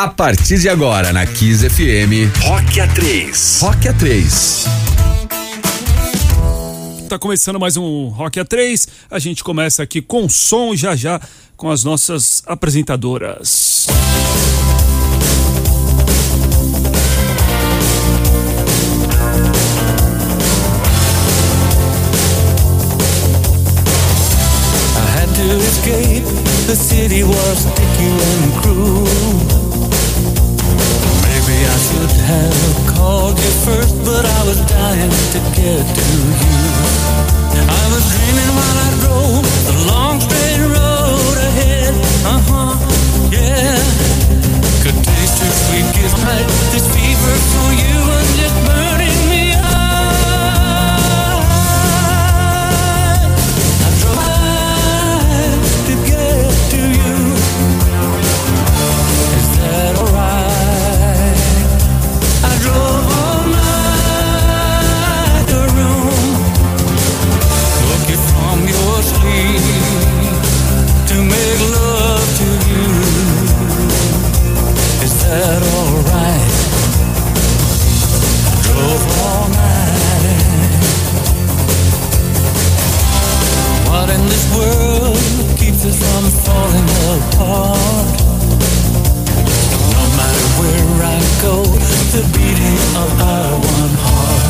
A partir de agora na Kiss FM, Rock A3. Rock A3. Tá começando mais um Rock A3. A gente começa aqui com som já já com as nossas apresentadoras. I had to escape. The city was sticky and cruel. Should have called you first, but I was dying to get to you. I was dreaming while I drove the long straight road ahead. Uh huh, yeah. Could taste your sweet kiss. Right, This fever for you was just burning me this world keeps us from falling apart? No matter where I go, the beating of our one heart.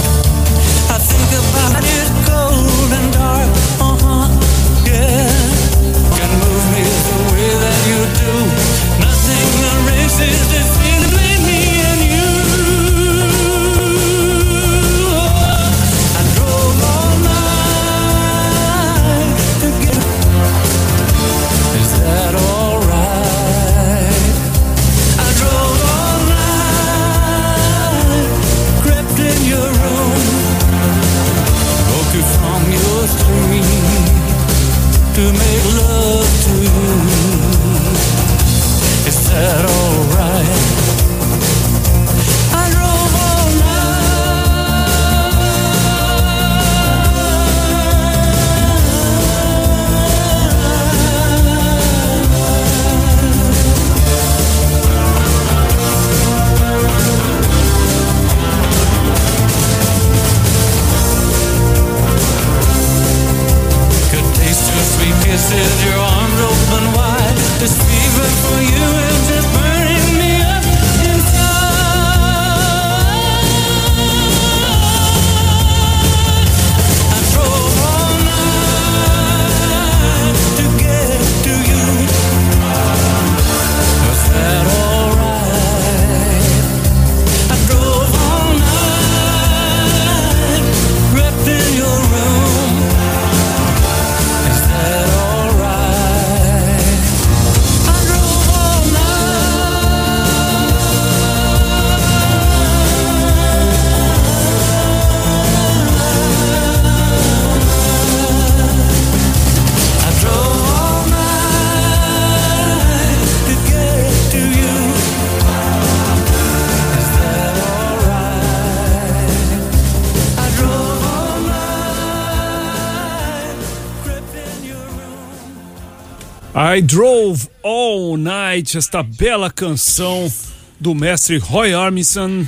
I Drove All Night, esta bela canção do mestre Roy Orbison,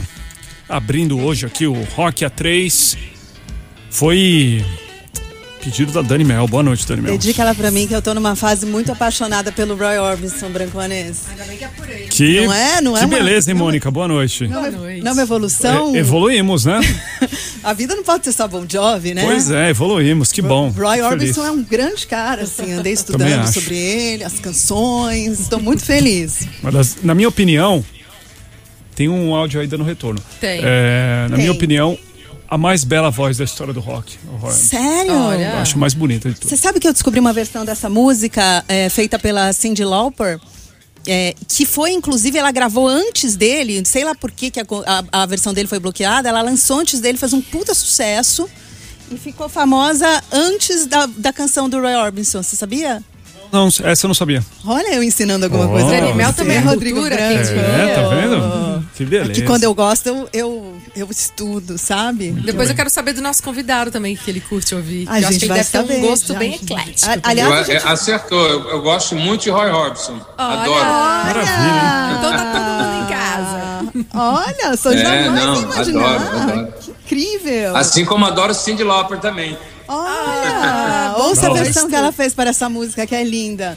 abrindo hoje aqui o Rock A3. Foi pedido da Dani Mel. Boa noite, Dani Mel. Dedica ela pra mim que eu tô numa fase muito apaixonada pelo Roy Orbison, Brancoanês. Que, Não é? Não é que uma- beleza, hein, é- Mônica? Boa noite. Não, é- não é uma evolução? É, evoluímos, né? A vida não pode ser só Bon Jovi, né? Pois é, evoluímos, que bom. Roy Orbison é um grande cara, assim, andei estudando sobre ele, as canções, estou muito feliz. Uma das- na minha opinião, tem um áudio aí dando retorno. Tem. É, na Tem. minha opinião, a mais bela voz da história do rock. o Roy Orbison. Sério? Olha. Eu acho mais bonita de tudo. Você sabe que eu descobri uma versão dessa música é, feita pela Cyndi Lauper? é, que foi, inclusive, ela gravou antes dele, sei lá por que, que a, a- a versão dele foi bloqueada, ela lançou antes dele, fez um puta sucesso e ficou famosa antes da, da canção do Roy Orbison, você sabia? Não, essa eu não sabia. Olha eu ensinando alguma Oh. coisa. você, também é Rodrigo cultura, É, tá vendo? Que beleza. Que quando eu gosto, eu, eu, eu estudo, sabe? Depois eu quero saber do nosso convidado também, que ele curte ouvir. A eu acho gente que ele vai deve ter saber, um gosto já, bem eclético. A- aliás, Eu- gente- é, acertou, eu, eu gosto muito de Roy Orbison. Adoro. Maravilha, hein? Então tá todo mundo Olha, sou É, jamais não, ia imaginar. adoro, adoro. Que incrível. Assim como adoro Cindy Lauper também. Olha, ouça a versão que ela fez para essa música, que é linda.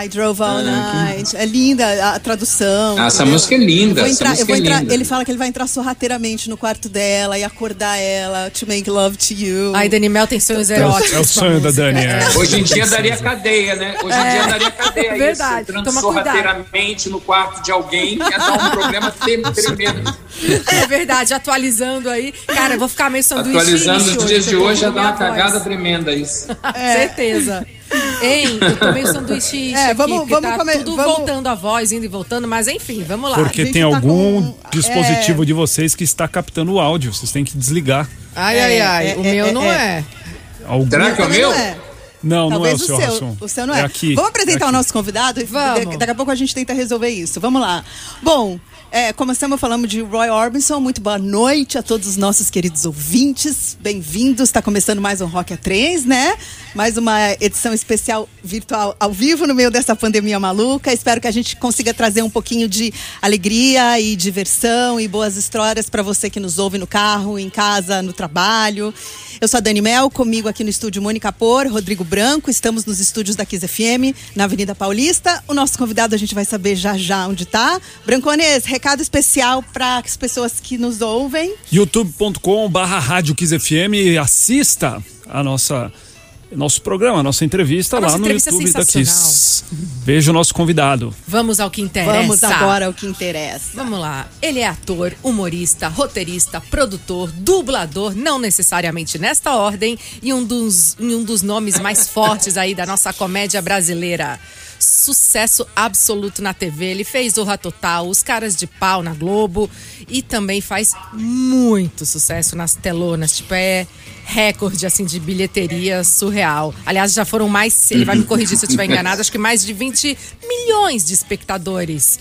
I drove all night. É linda a tradução. Ah, essa música é linda, entrar- eu música é entrar- linda. Ele fala que ele vai entrar sorrateiramente no quarto dela e acordar ela, to make love to you. Ai, Dani Mel tem sonhos É eróticos. é o sonho da. Dani. é. Hoje em dia daria cadeia, né? Hoje em dia daria cadeia. É. verdade. Isso, entrando Toma cuidado. sorrateiramente no quarto de alguém ia dar um problema tremendo. É verdade, atualizando aí. Cara, eu vou ficar meio sanduíche. Atualizando os dias hoje, de hoje com dar uma voz. cagada tremenda isso. Certeza. Hein, eu tô meio sanduíche É, aqui, vamos- porque vamos tá come- tudo vamos- voltando a voz, indo e voltando, mas enfim, vamos lá. Porque tem tá algum com- dispositivo de vocês que está captando o áudio. Vocês têm que desligar. Ai, ai, ai, É, o é, meu é, não é. é. Algum... Será que é o meu? não é. Não, não é Talvez o seu, Rasson. O seu não é. aqui. Vamos apresentar é o aqui. nosso convidado? Vamos. Da- Daqui a pouco a gente tenta resolver isso. Vamos lá. Bom, é, começamos falando de Roy Orbison. Muito boa noite a todos os nossos queridos ouvintes. Bem-vindos. Está começando mais um Rock A3, né? Mais uma edição especial virtual ao vivo no meio dessa pandemia maluca. Espero que a gente consiga trazer um pouquinho de alegria e diversão e boas histórias para você que nos ouve no carro, em casa, no trabalho. Eu sou a Dani Mel, comigo aqui no estúdio Mônica Por, Rodrigo Branco. Estamos nos estúdios da Kiss FM, na Avenida Paulista. O nosso convidado a gente vai saber já já onde tá. Brancones, recado especial para as pessoas que nos ouvem. youtube.com barra Rádio Kiss FM assista a nossa nosso programa, a nossa entrevista A lá nossa no entrevista YouTube da. Kiss. Veja o nosso convidado. Vamos ao que interessa. Vamos agora ao que interessa. Vamos lá. Ele é ator, humorista, roteirista, produtor, dublador, não necessariamente nesta ordem, e um dos, e um dos nomes mais fortes aí da nossa comédia brasileira. Sucesso absoluto na TV. Ele fez Zorra Total, Os Caras de Pau na Globo e também faz muito sucesso nas telonas. Tipo, é recorde assim de bilheteria surreal. Aliás, já foram mais, ele vai me corrigir se eu estiver enganado, acho que mais de 20 milhões de espectadores.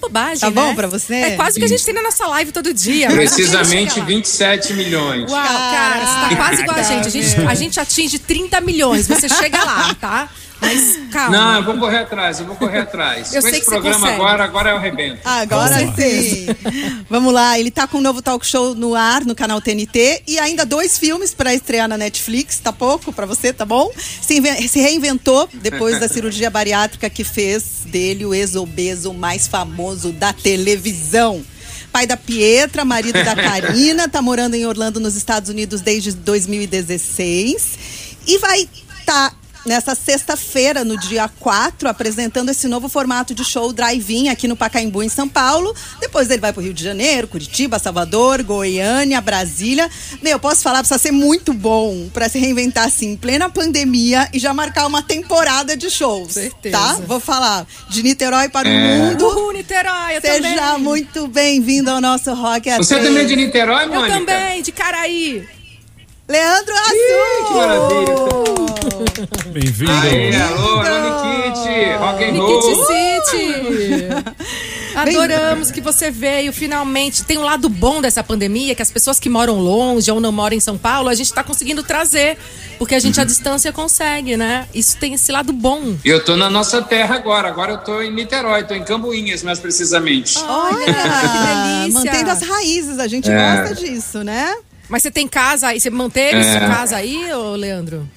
Bobagem, Tá bom né? pra você? É quase o que a gente tem na nossa live todo dia. Precisamente chega lá. 27 milhões. Uau, cara, você tá quase igual a gente. A, gente. a gente atinge 30 milhões. Você chega lá, tá? Mas calma. Não, eu vou correr atrás, eu vou correr atrás. Eu Com sei esse que você programa consegue. agora, agora eu arrebento. Agora sim. Vamos lá, ele tá com um novo talk show no ar, no canal TNT, e ainda dois filmes para estrear na Netflix. Tá pouco para você, tá bom? Se, se reinventou depois da cirurgia bariátrica que fez dele o ex-obeso mais famoso da televisão. Pai da Pietra, marido da Karina, tá morando em Orlando, nos Estados Unidos desde 2016. E vai estar nessa sexta-feira, no dia 4, apresentando esse novo formato de show drive-in aqui no Pacaembu, em São Paulo. Depois ele vai pro Rio de Janeiro, Curitiba, Salvador, Goiânia, Brasília. Meu, posso falar, precisa ser muito bom para se reinventar assim, em plena pandemia e já marcar uma temporada de shows. Certeza. Tá? Vou falar de Niterói para o É. mundo. Uhul, Niterói, eu Seja também. muito bem-vindo ao nosso Rock Você A3. também é de Niterói, Eu Mônica? também, de Caraí. Leandro Que Assu! maravilha. Bem-vindo. Alô, alô, Nikit, rock and roll. City. Adoramos que você veio finalmente. Tem um lado bom dessa pandemia, que as pessoas que moram longe ou não moram em São Paulo, a gente tá conseguindo trazer. Porque a gente, à distância, consegue, né? Isso tem esse lado bom. Eu tô na nossa terra agora, agora eu tô em Niterói, tô em Cambuinhas, mais precisamente. Olha, que delícia. Mantendo as raízes, a gente É. gosta disso, né? Mas você tem casa aí? Você manteve É. sua casa aí, ô Leandro?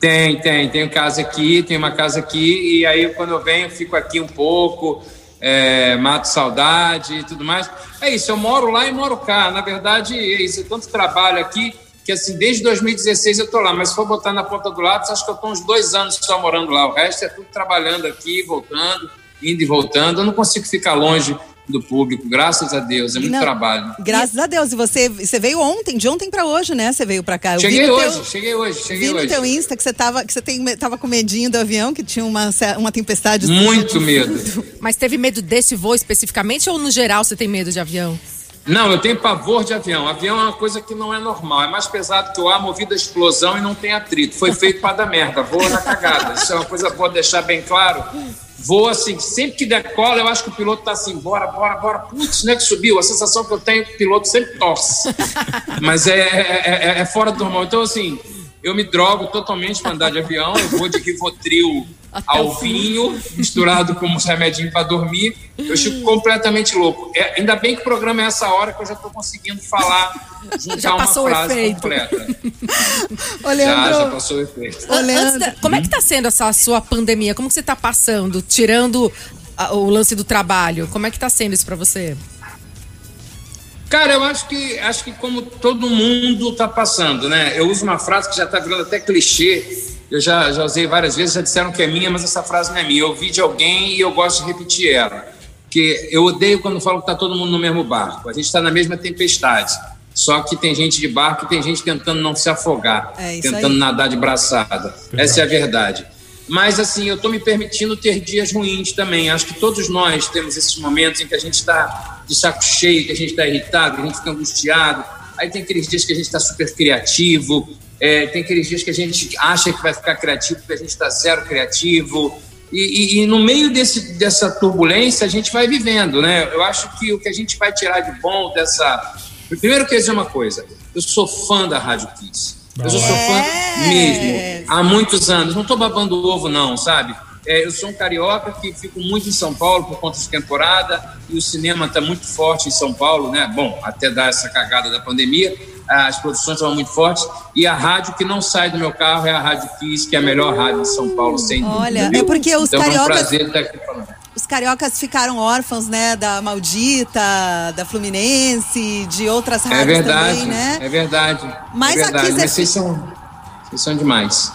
Tem, tem, tenho casa aqui, tenho uma casa aqui, e aí quando eu venho, fico aqui um pouco, é, mato saudade e tudo mais. É isso, eu moro lá e moro cá. Na verdade, é isso, eu tanto trabalho aqui que assim, desde 2016 eu tô lá, mas se for botar na ponta do lápis, acho que eu tô uns dois anos só morando lá. O resto é tudo trabalhando aqui, voltando, indo e voltando. Eu não consigo ficar longe do público, graças a Deus, é muito Não, trabalho. Graças a Deus. E você, você veio ontem, de ontem pra hoje, né? Você veio pra cá. Eu Cheguei no hoje, teu- cheguei hoje, cheguei Vi no hoje. teu Insta que você tava, que você tem, tava com medinho do avião, que tinha uma, uma tempestade. Muito medo. Mas teve medo desse voo especificamente ou no geral você tem medo de avião? Não, eu tenho pavor de avião. Avião é uma coisa que não é normal. É mais pesado que o ar movido a explosão e não tem atrito. Foi feito para dar merda. Voa na cagada. Isso é uma coisa boa deixar bem claro. Voa assim, sempre que decola, eu acho que o piloto tá assim, bora, bora, bora. Putz, né que subiu. A sensação que eu tenho é que o piloto sempre torce. Mas é, é, é- é fora do normal. Então, assim, eu me drogo totalmente para andar de avião. Eu vou de Rivotril Até ao vinho, misturado com uns remedinhos para dormir. Eu fico completamente louco. É, ainda bem que o programa é essa hora que eu já estou conseguindo falar, juntar Já uma passou o frase efeito. completa. Ô, Já, já Leandro, passou o efeito. Ô, Leandro. Da- como é que tá sendo essa sua pandemia? Como que você tá passando? Tirando a- o lance do trabalho, como é que tá sendo isso pra você? Cara, eu acho que acho que como todo mundo está passando, né? Eu uso uma frase que já está virando até clichê. Eu já, já usei várias vezes, já disseram que é minha, mas essa frase não é minha. Eu ouvi de alguém e eu gosto de repetir ela. Que eu odeio quando falam que está todo mundo no mesmo barco. A gente está na mesma tempestade. Só que tem gente de barco e tem gente tentando não se afogar, É isso tentando aí. nadar de braçada. Essa é a verdade. Mas, assim, eu estou me permitindo ter dias ruins também. Acho que todos nós temos esses momentos em que a gente está de saco cheio, que a gente está irritado, que a gente fica angustiado. Aí tem aqueles dias que a gente está super criativo, é, tem aqueles dias que a gente acha que vai ficar criativo porque a gente está zero criativo. E, e- e no meio desse, dessa turbulência a gente vai vivendo, né? Eu acho que o que a gente vai tirar de bom dessa. Primeiro, eu quero dizer uma coisa: eu sou fã da Rádio Kiss. Eu sou fã mesmo há muitos anos. Não estou babando o ovo, não, sabe? É, eu sou um carioca que fico muito em São Paulo por conta de temporada e o cinema está muito forte em São Paulo, né? Bom, até dar essa cagada da pandemia, as produções estavam muito fortes e a rádio que não sai do meu carro é a Rádio Kiss, que é a melhor rádio de São Paulo, sem dúvida. Olha, viu? é porque os então, É um cariocas- prazer estar aqui falando. os cariocas ficaram órfãos, né, da Maldita, da Fluminense, de outras É rádios verdade, também, né? é verdade. Mas é aqui verdade, você- mas vocês são, vocês são demais.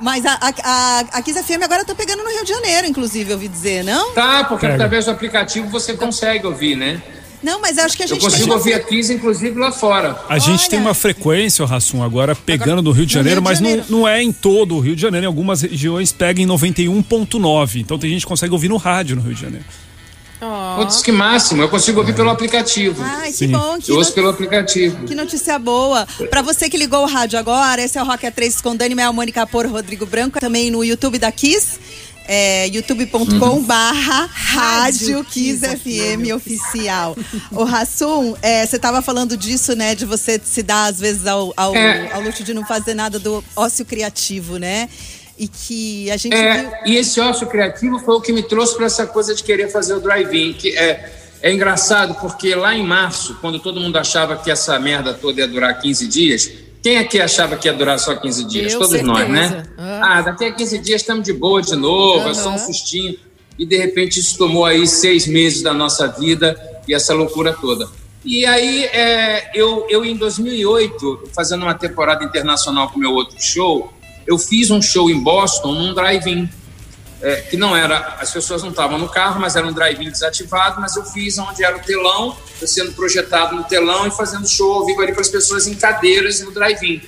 Mas a, a, a, a Kiss FM agora tá pegando no Rio de Janeiro, inclusive, eu ouvi dizer, não? Tá, porque Pega. através do aplicativo você consegue ouvir, né? Não, mas eu acho que a Eu gente consigo tem que ouvir a Kiss, inclusive, lá fora. A gente Olha. tem uma frequência, Rassum, agora pegando no Rio de Janeiro, Rio de mas não, Janeiro. não é em todo o Rio de Janeiro. Em algumas regiões pega em 91.9. Então tem gente que consegue ouvir no rádio no Rio de Janeiro. Putz, que máximo. Eu consigo ouvir pelo aplicativo. Ai, que Sim. bom, que, Eu ouço pelo aplicativo. que notícia boa. Pra você que ligou o rádio agora, esse é o Rock A3 com Dani Mel, Mônica Por, Rodrigo Branco, também no YouTube da Kiss. É, youtube.com barra Rádio Kiss FM oficial. O Rassum, é, você tava falando disso, né? De você se dar, às vezes, ao, ao, É. ao luxo de não fazer nada do ócio criativo, né? E que a gente viu. É, e esse ócio criativo foi o que me trouxe para essa coisa de querer fazer o drive-in, que é, é engraçado porque lá em março, quando todo mundo achava que essa merda toda ia durar 15 dias, quem aqui achava que ia durar só 15 dias? Eu, Todos nós, né? certeza. Ah. Ah, daqui a 15 dias estamos de boa de novo, é só um sustinho. E de repente isso tomou aí seis meses da nossa vida e essa loucura toda. E aí, é, eu, eu em 2008, fazendo uma temporada internacional com meu outro show, eu fiz um show em Boston num drive-in é, que não era, as pessoas não estavam no carro, mas era um drive-in desativado, mas eu fiz onde era o telão, sendo projetado no telão e fazendo show ao vivo ali para as pessoas em cadeiras no drive-in.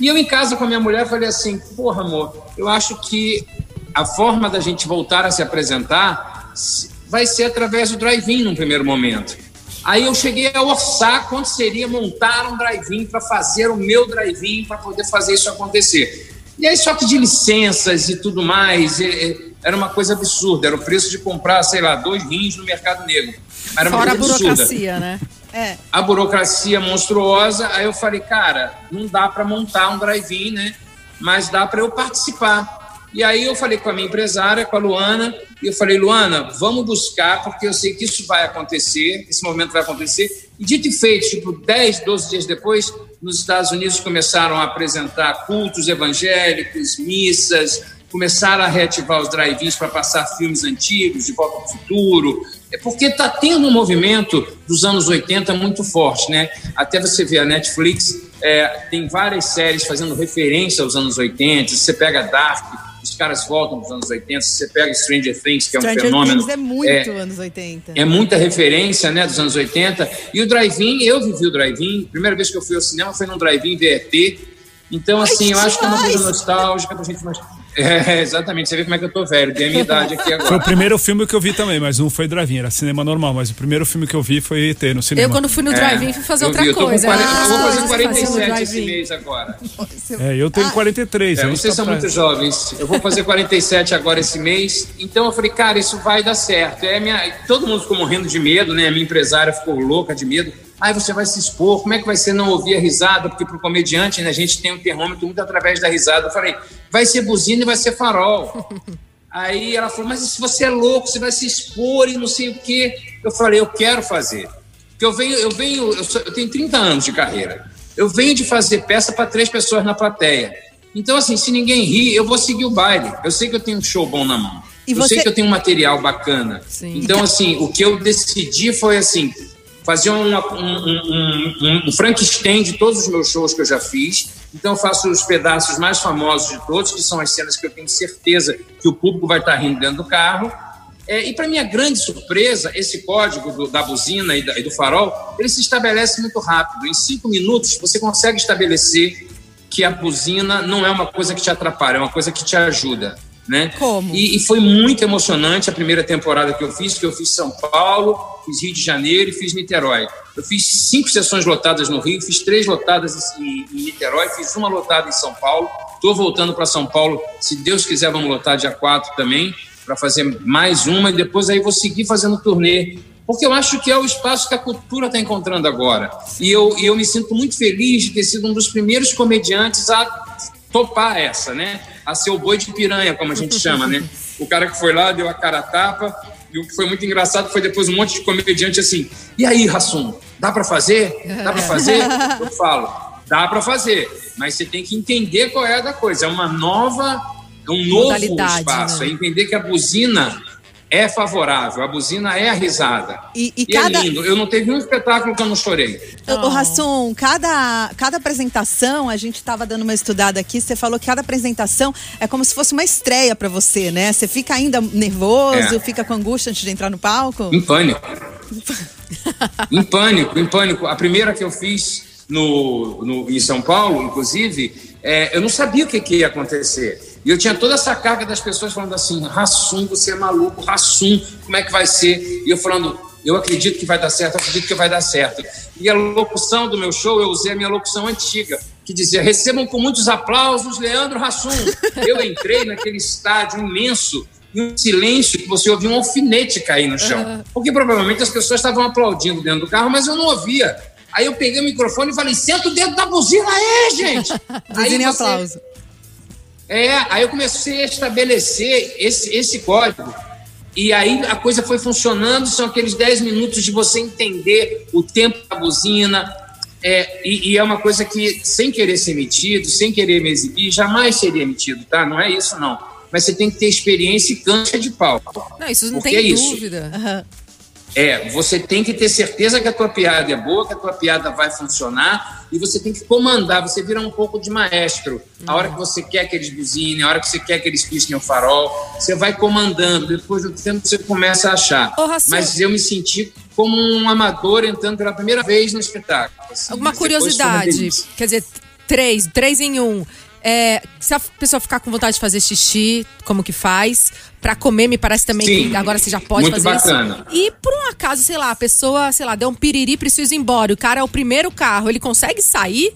E eu em casa com a minha mulher falei assim, porra amor, eu acho que a forma da gente voltar a se apresentar se- vai ser através do drive-in num primeiro momento. Aí eu cheguei a orçar quanto seria montar um drive-in para fazer o meu drive-in para poder fazer isso acontecer. E aí só que de licenças e tudo mais, era uma coisa absurda, era o preço de comprar, sei lá, dois rins no mercado negro. Era uma Fora a coisa absurda burocracia, né? É. a burocracia monstruosa. Aí eu falei, cara, não dá para montar um drive-in, né? Mas dá para eu participar. E aí eu falei com a minha empresária, com a Luana, e eu falei, Luana, vamos buscar, porque eu sei que isso vai acontecer, esse momento vai acontecer. E dito e feito, tipo, 10, 12 dias depois, nos Estados Unidos começaram a apresentar cultos evangélicos, missas, começaram a reativar os drive-ins para passar filmes antigos, De Volta ao Futuro. É porque está tendo um movimento dos anos 80 muito forte, né? Até você ver a Netflix, é, tem várias séries fazendo referência aos anos 80. Você pega Dark, os caras voltam dos anos 80. Você pega Stranger Things, que é um Stranger fenômeno. Things é muito anos 80. É muita referência, né, dos anos 80. E o drive-in, eu vivi o drive-in. Primeira vez que eu fui ao cinema foi num drive-in VRT. Então, Ai, assim, eu acho que é uma coisa nostálgica pra gente mais. É, exatamente. Você vê como é que eu tô velho, tem a minha idade aqui Foi agora. o primeiro filme que eu vi também, mas não foi drive-in, era cinema normal. Mas o primeiro filme que eu vi foi ET no cinema. Eu, quando fui no drive-in, fui fazer É, eu outra vi, eu tô com coisa. 40 Era eu vou fazer coisas fazendo 47 esse mês agora. É, eu tenho 43. É, vocês tá são pra- muito jovens. Eu vou fazer 47 agora esse mês. Então eu falei, cara, isso vai dar certo. É minha... Todo mundo ficou morrendo de medo, né? A minha empresária ficou louca de medo. Ai, você vai se expor, como é que vai ser não ouvir a risada? Porque pro comediante, né, a gente tem um termômetro muito através da risada. Eu falei, vai ser buzina e vai ser farol. Aí ela falou, mas se você é louco, você vai se expor e não sei o quê. Eu falei, eu quero fazer. Porque eu venho, eu venho, eu, sou, eu tenho 30 anos de carreira. Eu venho de fazer peça para três pessoas na plateia. Então, assim, se ninguém ri, eu vou seguir o baile. Eu sei que eu tenho um show bom na mão. E eu você- sei que eu tenho um material bacana. Sim. Então, assim, o que eu decidi foi assim: fazer uma- um, um, um, um Frankenstein de todos os meus shows que eu já fiz. Então, eu faço os pedaços mais famosos de todos, que são as cenas que eu tenho certeza que o público vai estar rindo dentro do carro. É, e para minha grande surpresa, esse código do- da buzina e, da- e do farol, ele se estabelece muito rápido. Em cinco minutos, você consegue estabelecer que a buzina não é uma coisa que te atrapalha, é uma coisa que te ajuda, né? Como? E, e foi muito emocionante a primeira temporada que eu fiz, que eu fiz São Paulo, fiz Rio de Janeiro e fiz Niterói. Eu fiz cinco sessões lotadas no Rio, fiz três lotadas em, em Niterói, fiz uma lotada em São Paulo. Estou voltando para São Paulo, se Deus quiser, vamos lotar dia 4 também, para fazer mais uma e depois aí vou seguir fazendo turnê. Porque eu acho que é o espaço que a cultura está encontrando agora. E eu, e eu me sinto muito feliz de ter sido um dos primeiros comediantes a topar essa, né? A ser o boi de piranha, como a gente chama, né? O cara que foi lá, deu a cara a tapa, e o que foi muito engraçado foi depois um monte de comediante assim, e aí, Rassum, dá pra fazer? Dá pra fazer? Eu falo, dá pra fazer, mas você tem que entender qual é a da coisa. É uma nova, é um novo Modalidade, espaço, né? é entender que a buzina é favorável, a buzina é a risada. E- e é cada- lindo. Eu não teve um espetáculo que eu não chorei. Ô, Rassum, cada, cada apresentação, a gente estava dando uma estudada aqui, você falou que cada apresentação é como se fosse uma estreia para você, né? Você fica ainda nervoso, É. fica com angústia antes de entrar no palco? Em pânico. em pânico, em pânico. A primeira que eu fiz no, no- em São Paulo, inclusive, é, eu não sabia o que, que ia acontecer. E eu tinha toda essa carga das pessoas falando assim: Rassum, você é maluco, Rassum, como é que vai ser? E eu falando: eu acredito que vai dar certo, eu acredito que vai dar certo. E a locução do meu show, eu usei a minha locução antiga, que dizia: recebam com muitos aplausos Leandro Rassum. Eu entrei naquele estádio imenso e um silêncio que você ouvia um alfinete cair no chão. Porque provavelmente as pessoas estavam aplaudindo dentro do carro, mas eu não ouvia. Aí eu peguei o microfone e falei: senta o dedo da buzina aí, gente! Buzina e você- aplauso. É, aí eu comecei a estabelecer esse, esse código. E aí a coisa foi funcionando, são aqueles 10 minutos de você entender o tempo da buzina. É, e, e é uma coisa que, sem querer ser metido, sem querer me exibir, jamais seria metido, tá? Não é isso, não. Mas você tem que ter experiência e cancha de palco. Não, isso não Porque tem é isso. dúvida. É, você tem que ter certeza que a tua piada é boa, que a tua piada vai funcionar e você tem que comandar, você vira um pouco de maestro. A hora que você quer que eles buzinem, a hora que você quer que eles pisquem o farol, você vai comandando. Depois do tempo você começa a achar. Rassum. Mas eu me senti como um amador entrando pela primeira vez no espetáculo. assim. Alguma Mas curiosidade, quer dizer, três, três em um. É, se a pessoa ficar com vontade de fazer xixi, como que faz? Pra comer, me parece também Sim. que agora você já pode Muito fazer bacana. isso. E por um acaso, sei lá, a pessoa, sei lá, deu um piriri, precisa ir embora. O cara é o primeiro carro, ele consegue sair?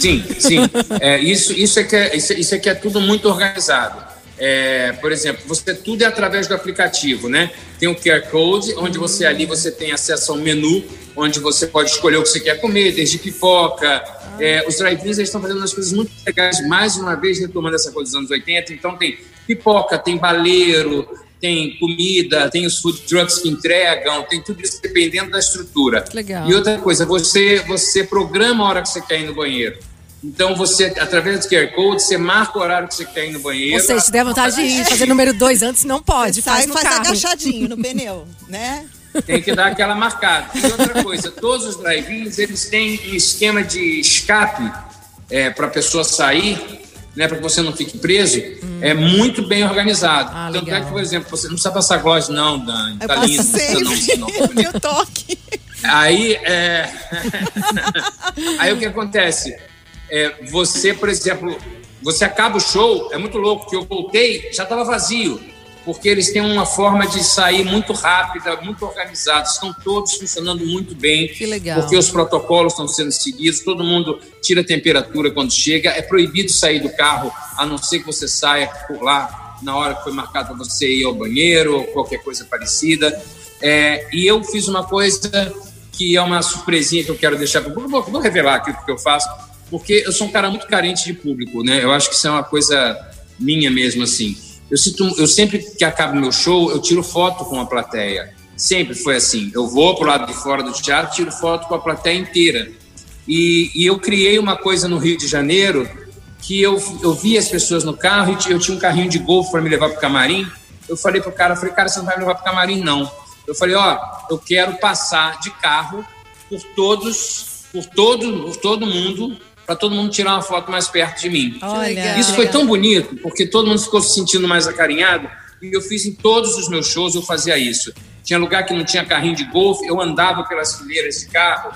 Sim, sim. É, isso, isso, é que é, isso, isso é que é tudo muito organizado. É, por exemplo, você tudo é através do aplicativo, né? Tem o QR Code, onde você ali você tem acesso ao menu, onde você pode escolher o que você quer comer, desde pipoca. É, os drive-ins estão fazendo umas coisas muito legais, mais uma vez retomando essa coisa dos anos 80. Então tem pipoca, tem baleiro, tem comida, tem os food trucks que entregam, tem tudo isso dependendo da estrutura. Legal. E outra coisa, você, você programa a hora que você quer ir no banheiro. Então, você, através do QR Code, você marca o horário que você quer ir no banheiro. Ou seja, se der vontade de ir fazer número dois antes, não pode, faz e no faz carro. agachadinho no pneu, né? Tem que dar aquela marcada. E outra coisa, todos os drive-ins, eles têm um esquema de escape para a pessoa sair, né, para que você não fique preso, é muito bem organizado. Ah, Tanto é legal. que, por exemplo, você não precisa passar gloss, não, Dani. Eu Tá lindo, não precisa não, o toque. Aí, é... aí o que acontece? É, você, por exemplo, você acaba o show, é muito louco que eu voltei, já estava vazio, porque eles têm uma forma de sair muito rápida, muito organizada, estão todos funcionando muito bem. Que legal. Porque os protocolos estão sendo seguidos, todo mundo tira a temperatura quando chega, é proibido sair do carro, a não ser que você saia por lá na hora que foi marcado para você ir ao banheiro ou qualquer coisa parecida. É, e eu fiz uma coisa que é uma surpresinha que eu quero deixar para. Vou, vou revelar aqui o que eu faço, porque eu sou um cara muito carente de público, né? Eu acho que isso é uma coisa minha mesmo assim. Eu, sinto, eu sempre que acabo meu show, eu tiro foto com a plateia. Sempre foi assim. Eu vou pro lado de fora do teatro, tiro foto com a plateia inteira. E, e eu criei uma coisa no Rio de Janeiro que eu, eu vi as pessoas no carro e eu tinha um carrinho de golfe para me levar pro camarim. Eu falei pro cara, falei, cara, você não vai me levar pro camarim, não. Eu falei, ó, eu quero passar de carro por todos, por todo, por todo mundo, para todo mundo tirar uma foto mais perto de mim. Olha. Isso foi tão bonito, porque todo mundo ficou se sentindo mais acarinhado. E eu fiz em todos os meus shows, eu fazia isso. Tinha lugar que não tinha carrinho de golfe, eu andava pelas fileiras de carro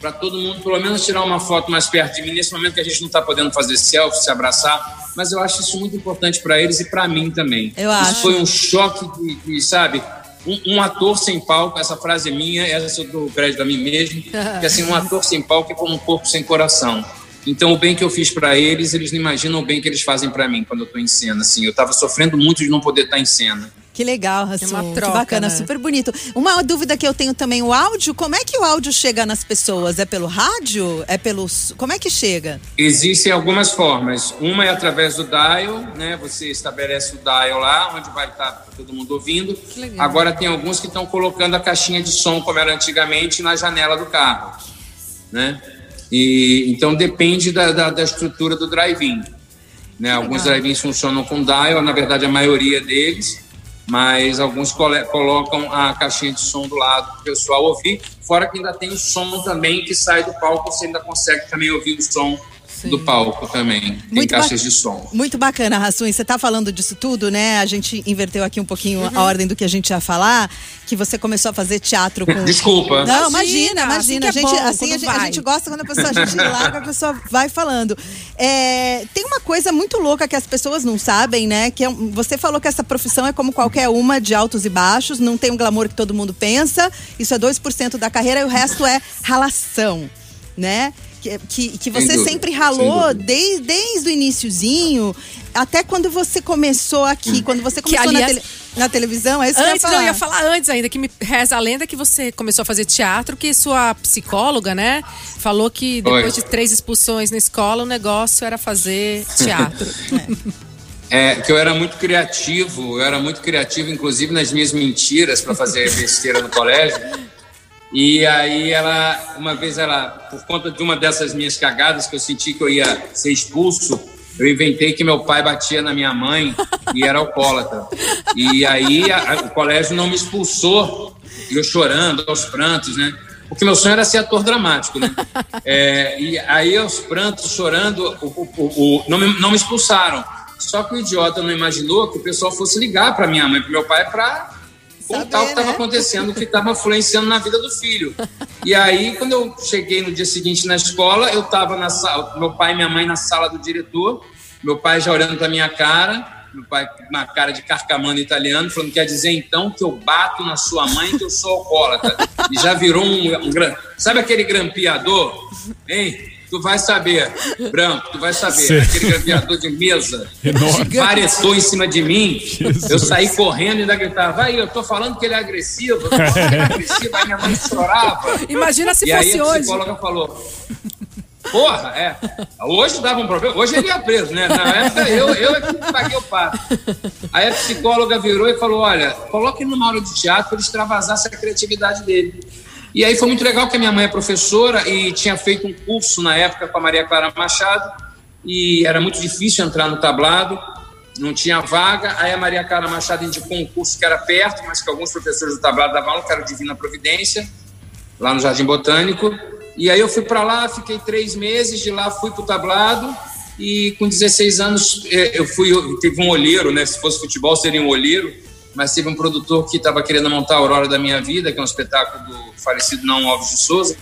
para todo mundo, pelo menos, tirar uma foto mais perto de mim, nesse momento que a gente não está podendo fazer selfie, se abraçar. Mas eu acho isso muito importante para eles e para mim também. Eu isso acho. foi um choque de, de, sabe, um, um ator sem palco, essa frase é minha, essa eu dou crédito a mim mesmo, que assim, um ator sem palco é como um corpo sem coração. Então, o bem que eu fiz para eles, eles não imaginam o bem que eles fazem para mim quando eu estou em cena. Assim, eu estava sofrendo muito de não poder estar em cena. Que legal, Rassum. uma que troca, bacana, né? super bonito. Uma dúvida que eu tenho também, o áudio, como é que o áudio chega nas pessoas? É pelo rádio? É pelo... Como é que chega? Existem algumas formas. Uma é através do dial, né? Você estabelece o dial lá, onde vai estar todo mundo ouvindo. legal. Agora tem alguns que estão colocando a caixinha de som, como era antigamente, na janela do carro, né? E então depende da, da, da estrutura do drive-in. Né? Alguns drive-ins funcionam com dial, na verdade a maioria deles, mas alguns colocam a caixinha de som do lado para o pessoal ouvir. Fora que ainda tem o som também que sai do palco, você ainda consegue também ouvir o som do palco também. Muito ba- caixas de som. Muito bacana, Rassum. Você tá falando disso tudo, né? A gente inverteu aqui um pouquinho a ordem do que a gente ia falar, que você começou a fazer teatro com. Desculpa. Não, Imagina, imagina, imagina. assim é a gente, assim, a gente, a gente gosta quando a pessoa a gente larga, a pessoa vai falando. É, tem uma coisa muito louca que as pessoas não sabem, né? Que é você falou que essa profissão é como qualquer uma, de altos e baixos, não tem um glamour que todo mundo pensa. Isso é 2% da carreira e o resto é ralação, né? Que, que, que você dúvida, sempre sem ralou desde, desde o iniciozinho, até quando você começou aqui, quando você Que, começou na, aliás, tele- na televisão, é isso que eu ia Antes, falar. não, eu ia falar antes ainda, que me reza a lenda que você começou a fazer teatro, que sua psicóloga, né, falou que depois Oi. de três expulsões na escola, o negócio era fazer teatro. É, que eu era muito criativo, eu era muito criativo, inclusive nas minhas mentiras para fazer besteira no colégio. E aí ela, uma vez ela, por conta de uma dessas minhas cagadas que eu senti que eu ia ser expulso, eu inventei que meu pai batia na minha mãe e era alcoólatra. E aí a- a- o colégio não me expulsou, eu chorando aos prantos, né? Porque meu sonho era ser ator dramático, né? É, e aí aos prantos, chorando, o- o- o- não, me, não me expulsaram. Só que o idiota não imaginou que o pessoal fosse ligar para minha mãe, para meu pai, para contar o que estava né? acontecendo, o que estava influenciando na vida do filho. E aí, quando eu cheguei no dia seguinte na escola, eu estava na sala, meu pai e minha mãe na sala do diretor, meu pai já olhando para minha cara, meu pai com uma cara de carcamano italiano, falando, quer dizer então que eu bato na sua mãe que eu sou alcoólatra. E já virou um, um Sabe aquele grampeador? Hein? Tu vai saber, Branco, tu vai saber. Aquele grampeador de mesa varetou em cima de mim. Jesus. Eu saí correndo e ainda gritava, vai, eu tô falando que ele é agressivo, eu tô falando que ele é agressivo, aí minha mãe chorava. Imagina se e aí fosse a hoje. psicóloga falou, porra, é, hoje dava um problema, hoje ele ia preso, né? Na época eu, eu é que paguei o pato. Aí a psicóloga virou e falou, olha, coloque ele numa aula de teatro para ele extravasar essa criatividade dele. E aí foi muito legal que a minha mãe é professora e tinha feito um curso na época com a Maria Clara Machado e era muito difícil entrar no tablado, não tinha vaga. Aí a Maria Clara Machado indicou um curso que era perto, mas que alguns professores do tablado davam que era o Divina Providência, lá no Jardim Botânico. E aí eu fui para lá, fiquei três meses, de lá fui para o tablado e com 16 anos eh, eu fui, eu tive um olheiro, né? Se fosse futebol seria um olheiro, mas teve um produtor que estava querendo montar a Aurora da Minha Vida, que é um espetáculo do falecido Não Alves de Souza,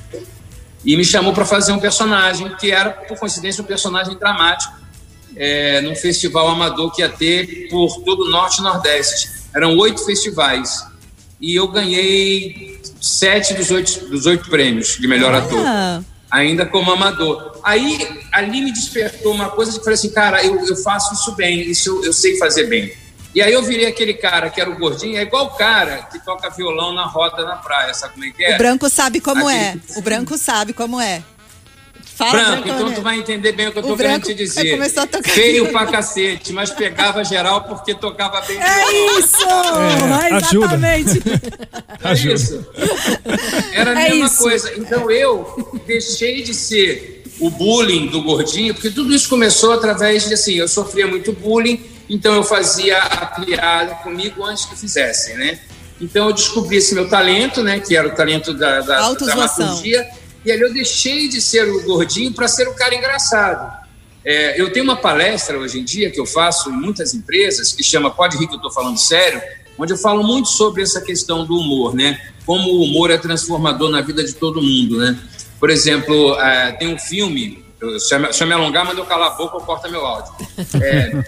e me chamou para fazer um personagem que era, por coincidência, um personagem dramático é, num festival amador que ia ter por todo o Norte e Nordeste. Eram oito festivais. E eu ganhei sete dos oito, dos oito prêmios de melhor ator Ah, ainda como amador. Aí ali me despertou uma coisa que eu falei assim, cara, eu, eu faço isso bem, isso eu, eu sei fazer bem. E aí eu virei aquele cara que era o gordinho, é igual o cara que toca violão na roda na praia, sabe como é que é? o branco sabe como Aquele é. O branco sabe como é. Fala, branco, então tu vai entender bem o que eu tô O querendo te dizer. começou a tocar. Feio pra cacete, mas pegava geral porque tocava bem. É isso! É, ajuda. exatamente. É isso. Era a É mesma isso. coisa. Então eu deixei de ser o bullying do gordinho, porque tudo isso começou através de assim, eu sofria muito bullying, então eu fazia a piada comigo antes que fizessem, né? Então eu descobri esse meu talento, né? Que era o talento da, da dramaturgia, e ali eu deixei de ser o gordinho para ser o cara engraçado. É, eu tenho uma palestra hoje em dia que eu faço em muitas empresas, que chama Pode Rir que eu estou falando sério, onde eu falo muito sobre essa questão do humor, né? Como o humor é transformador na vida de todo mundo, né? Por exemplo, é, tem um filme, eu- se eu me- alongar, mas eu calar a boca, eu corto meu áudio. É,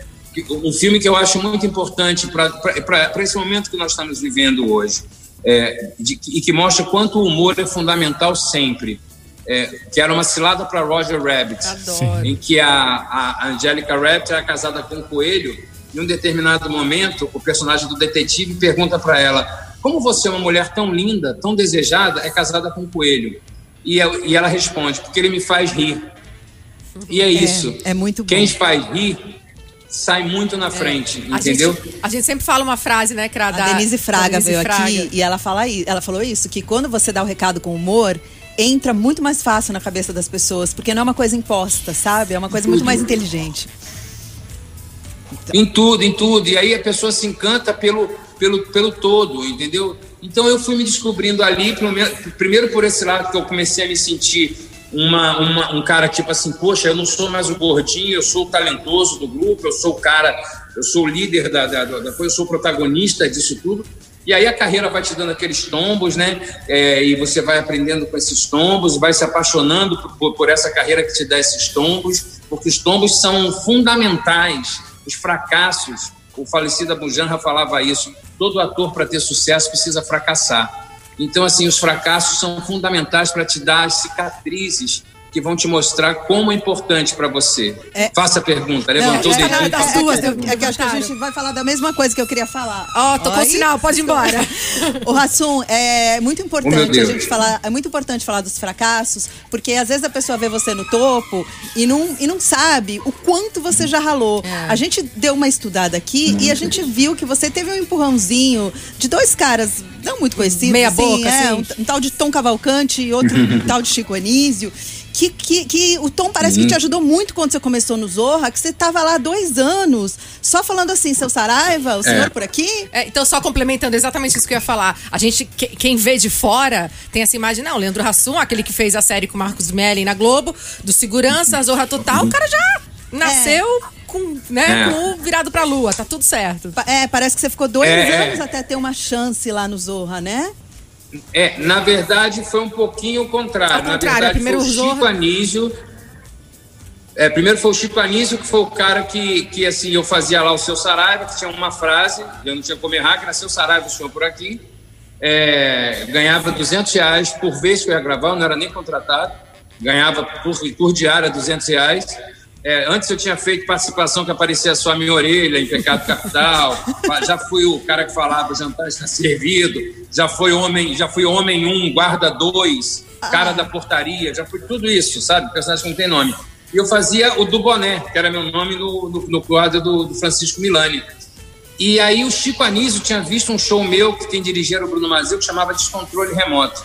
um filme que eu acho muito importante para esse momento que nós estamos vivendo hoje, é, de- e que mostra quanto o humor é fundamental sempre. É, que era uma cilada para Roger Rabbit Adoro. em que a, a Angélica Rabbit era casada com um coelho. Em um determinado momento, o personagem do detetive pergunta para ela: Como você, uma mulher tão linda, tão desejada, é casada com um coelho? E, eu- e ela responde: Porque ele me faz rir. E é isso. é muito bom. Quem faz rir sai muito na frente, A entendeu? gente, a gente sempre fala uma frase, né, Cra? A Denise Fraga Denise veio Fraga. aqui e ela, fala, ela falou isso, que quando você dá o recado com humor, entra muito mais fácil na cabeça das pessoas, porque não é uma coisa imposta, sabe? É uma coisa muito mais inteligente. Em tudo, em tudo. E aí a pessoa se encanta pelo, pelo, pelo todo, entendeu? Então eu fui me descobrindo ali, pelo menos- primeiro por esse lado que eu comecei a me sentir uma, uma- um cara tipo assim, poxa, eu não sou mais o gordinho, eu sou o talentoso do grupo, eu sou o cara, eu sou o líder da, da, da coisa, eu sou o protagonista disso tudo. E aí a carreira vai te dando aqueles tombos, né? É, e você vai aprendendo com esses tombos, vai se apaixonando por, por, essa carreira que te dá esses tombos, porque os tombos são fundamentais, os fracassos. O falecido Abu Janra falava isso. Todo ator, para ter sucesso, precisa fracassar. Então, assim, os fracassos são fundamentais para te dar as cicatrizes que vão te mostrar como é importante para você. É. Faça a pergunta. Não, Levantou o dedinho. não, das é, duas, é, que acho que a gente vai falar da mesma coisa que eu queria falar. Ó, tocou o sinal, pode ir embora. O Rassum, é muito Oh, importante a Deus. gente falar, é muito importante falar dos fracassos, porque às vezes a pessoa vê você no topo e não, e não sabe o quanto você já ralou. É. A gente deu uma estudada aqui e a gente viu que você teve um empurrãozinho de dois caras não muito conhecidos, Meia assim, boca, é, assim. um, um tal de Tom Cavalcante e outro um tal de Chico Anísio. Que, que, que o Tom parece que te ajudou muito quando você começou no Zorra, que você tava lá dois anos, só falando assim, seu Saraiva, o senhor É. por aqui? É, então, só complementando exatamente isso que eu ia falar. A gente, que- quem vê de fora, tem essa imagem, não, Leandro Hassum, aquele que fez a série com Marcos Melli na Globo, do Segurança, Zorra Total, o cara já nasceu com, né, É. com o virado pra lua, tá tudo certo. É, parece que você ficou dois É, é. anos até ter uma chance lá no Zorra, né? É, na verdade foi um pouquinho o contrário. Ao na contrário, verdade primeiro foi o o Zorra- Chico Anísio. É, primeiro foi o Chico Anísio, que foi o cara que, que assim, eu fazia lá o seu Saraiva, que tinha uma frase, eu não tinha como errar, que era seu Saraiva, o senhor por aqui. É, ganhava 200 reais por vez que eu ia gravar, eu não era nem contratado. Ganhava por, por diária 200 reais. É, antes eu tinha feito participação que aparecia só a minha orelha em Pecado Capital. já fui o cara que falava o jantar está servido. Já fui homem, já fui homem um, guarda dois, cara da portaria. Já fui tudo isso, sabe? Personagem que não tem nome. E eu fazia o do Boné, que era meu nome no, no, no quadro do, do Francisco Milani. E aí o Chico Anísio tinha visto um show meu que quem dirigia era o Bruno Mazeu, que chamava Descontrole Remoto.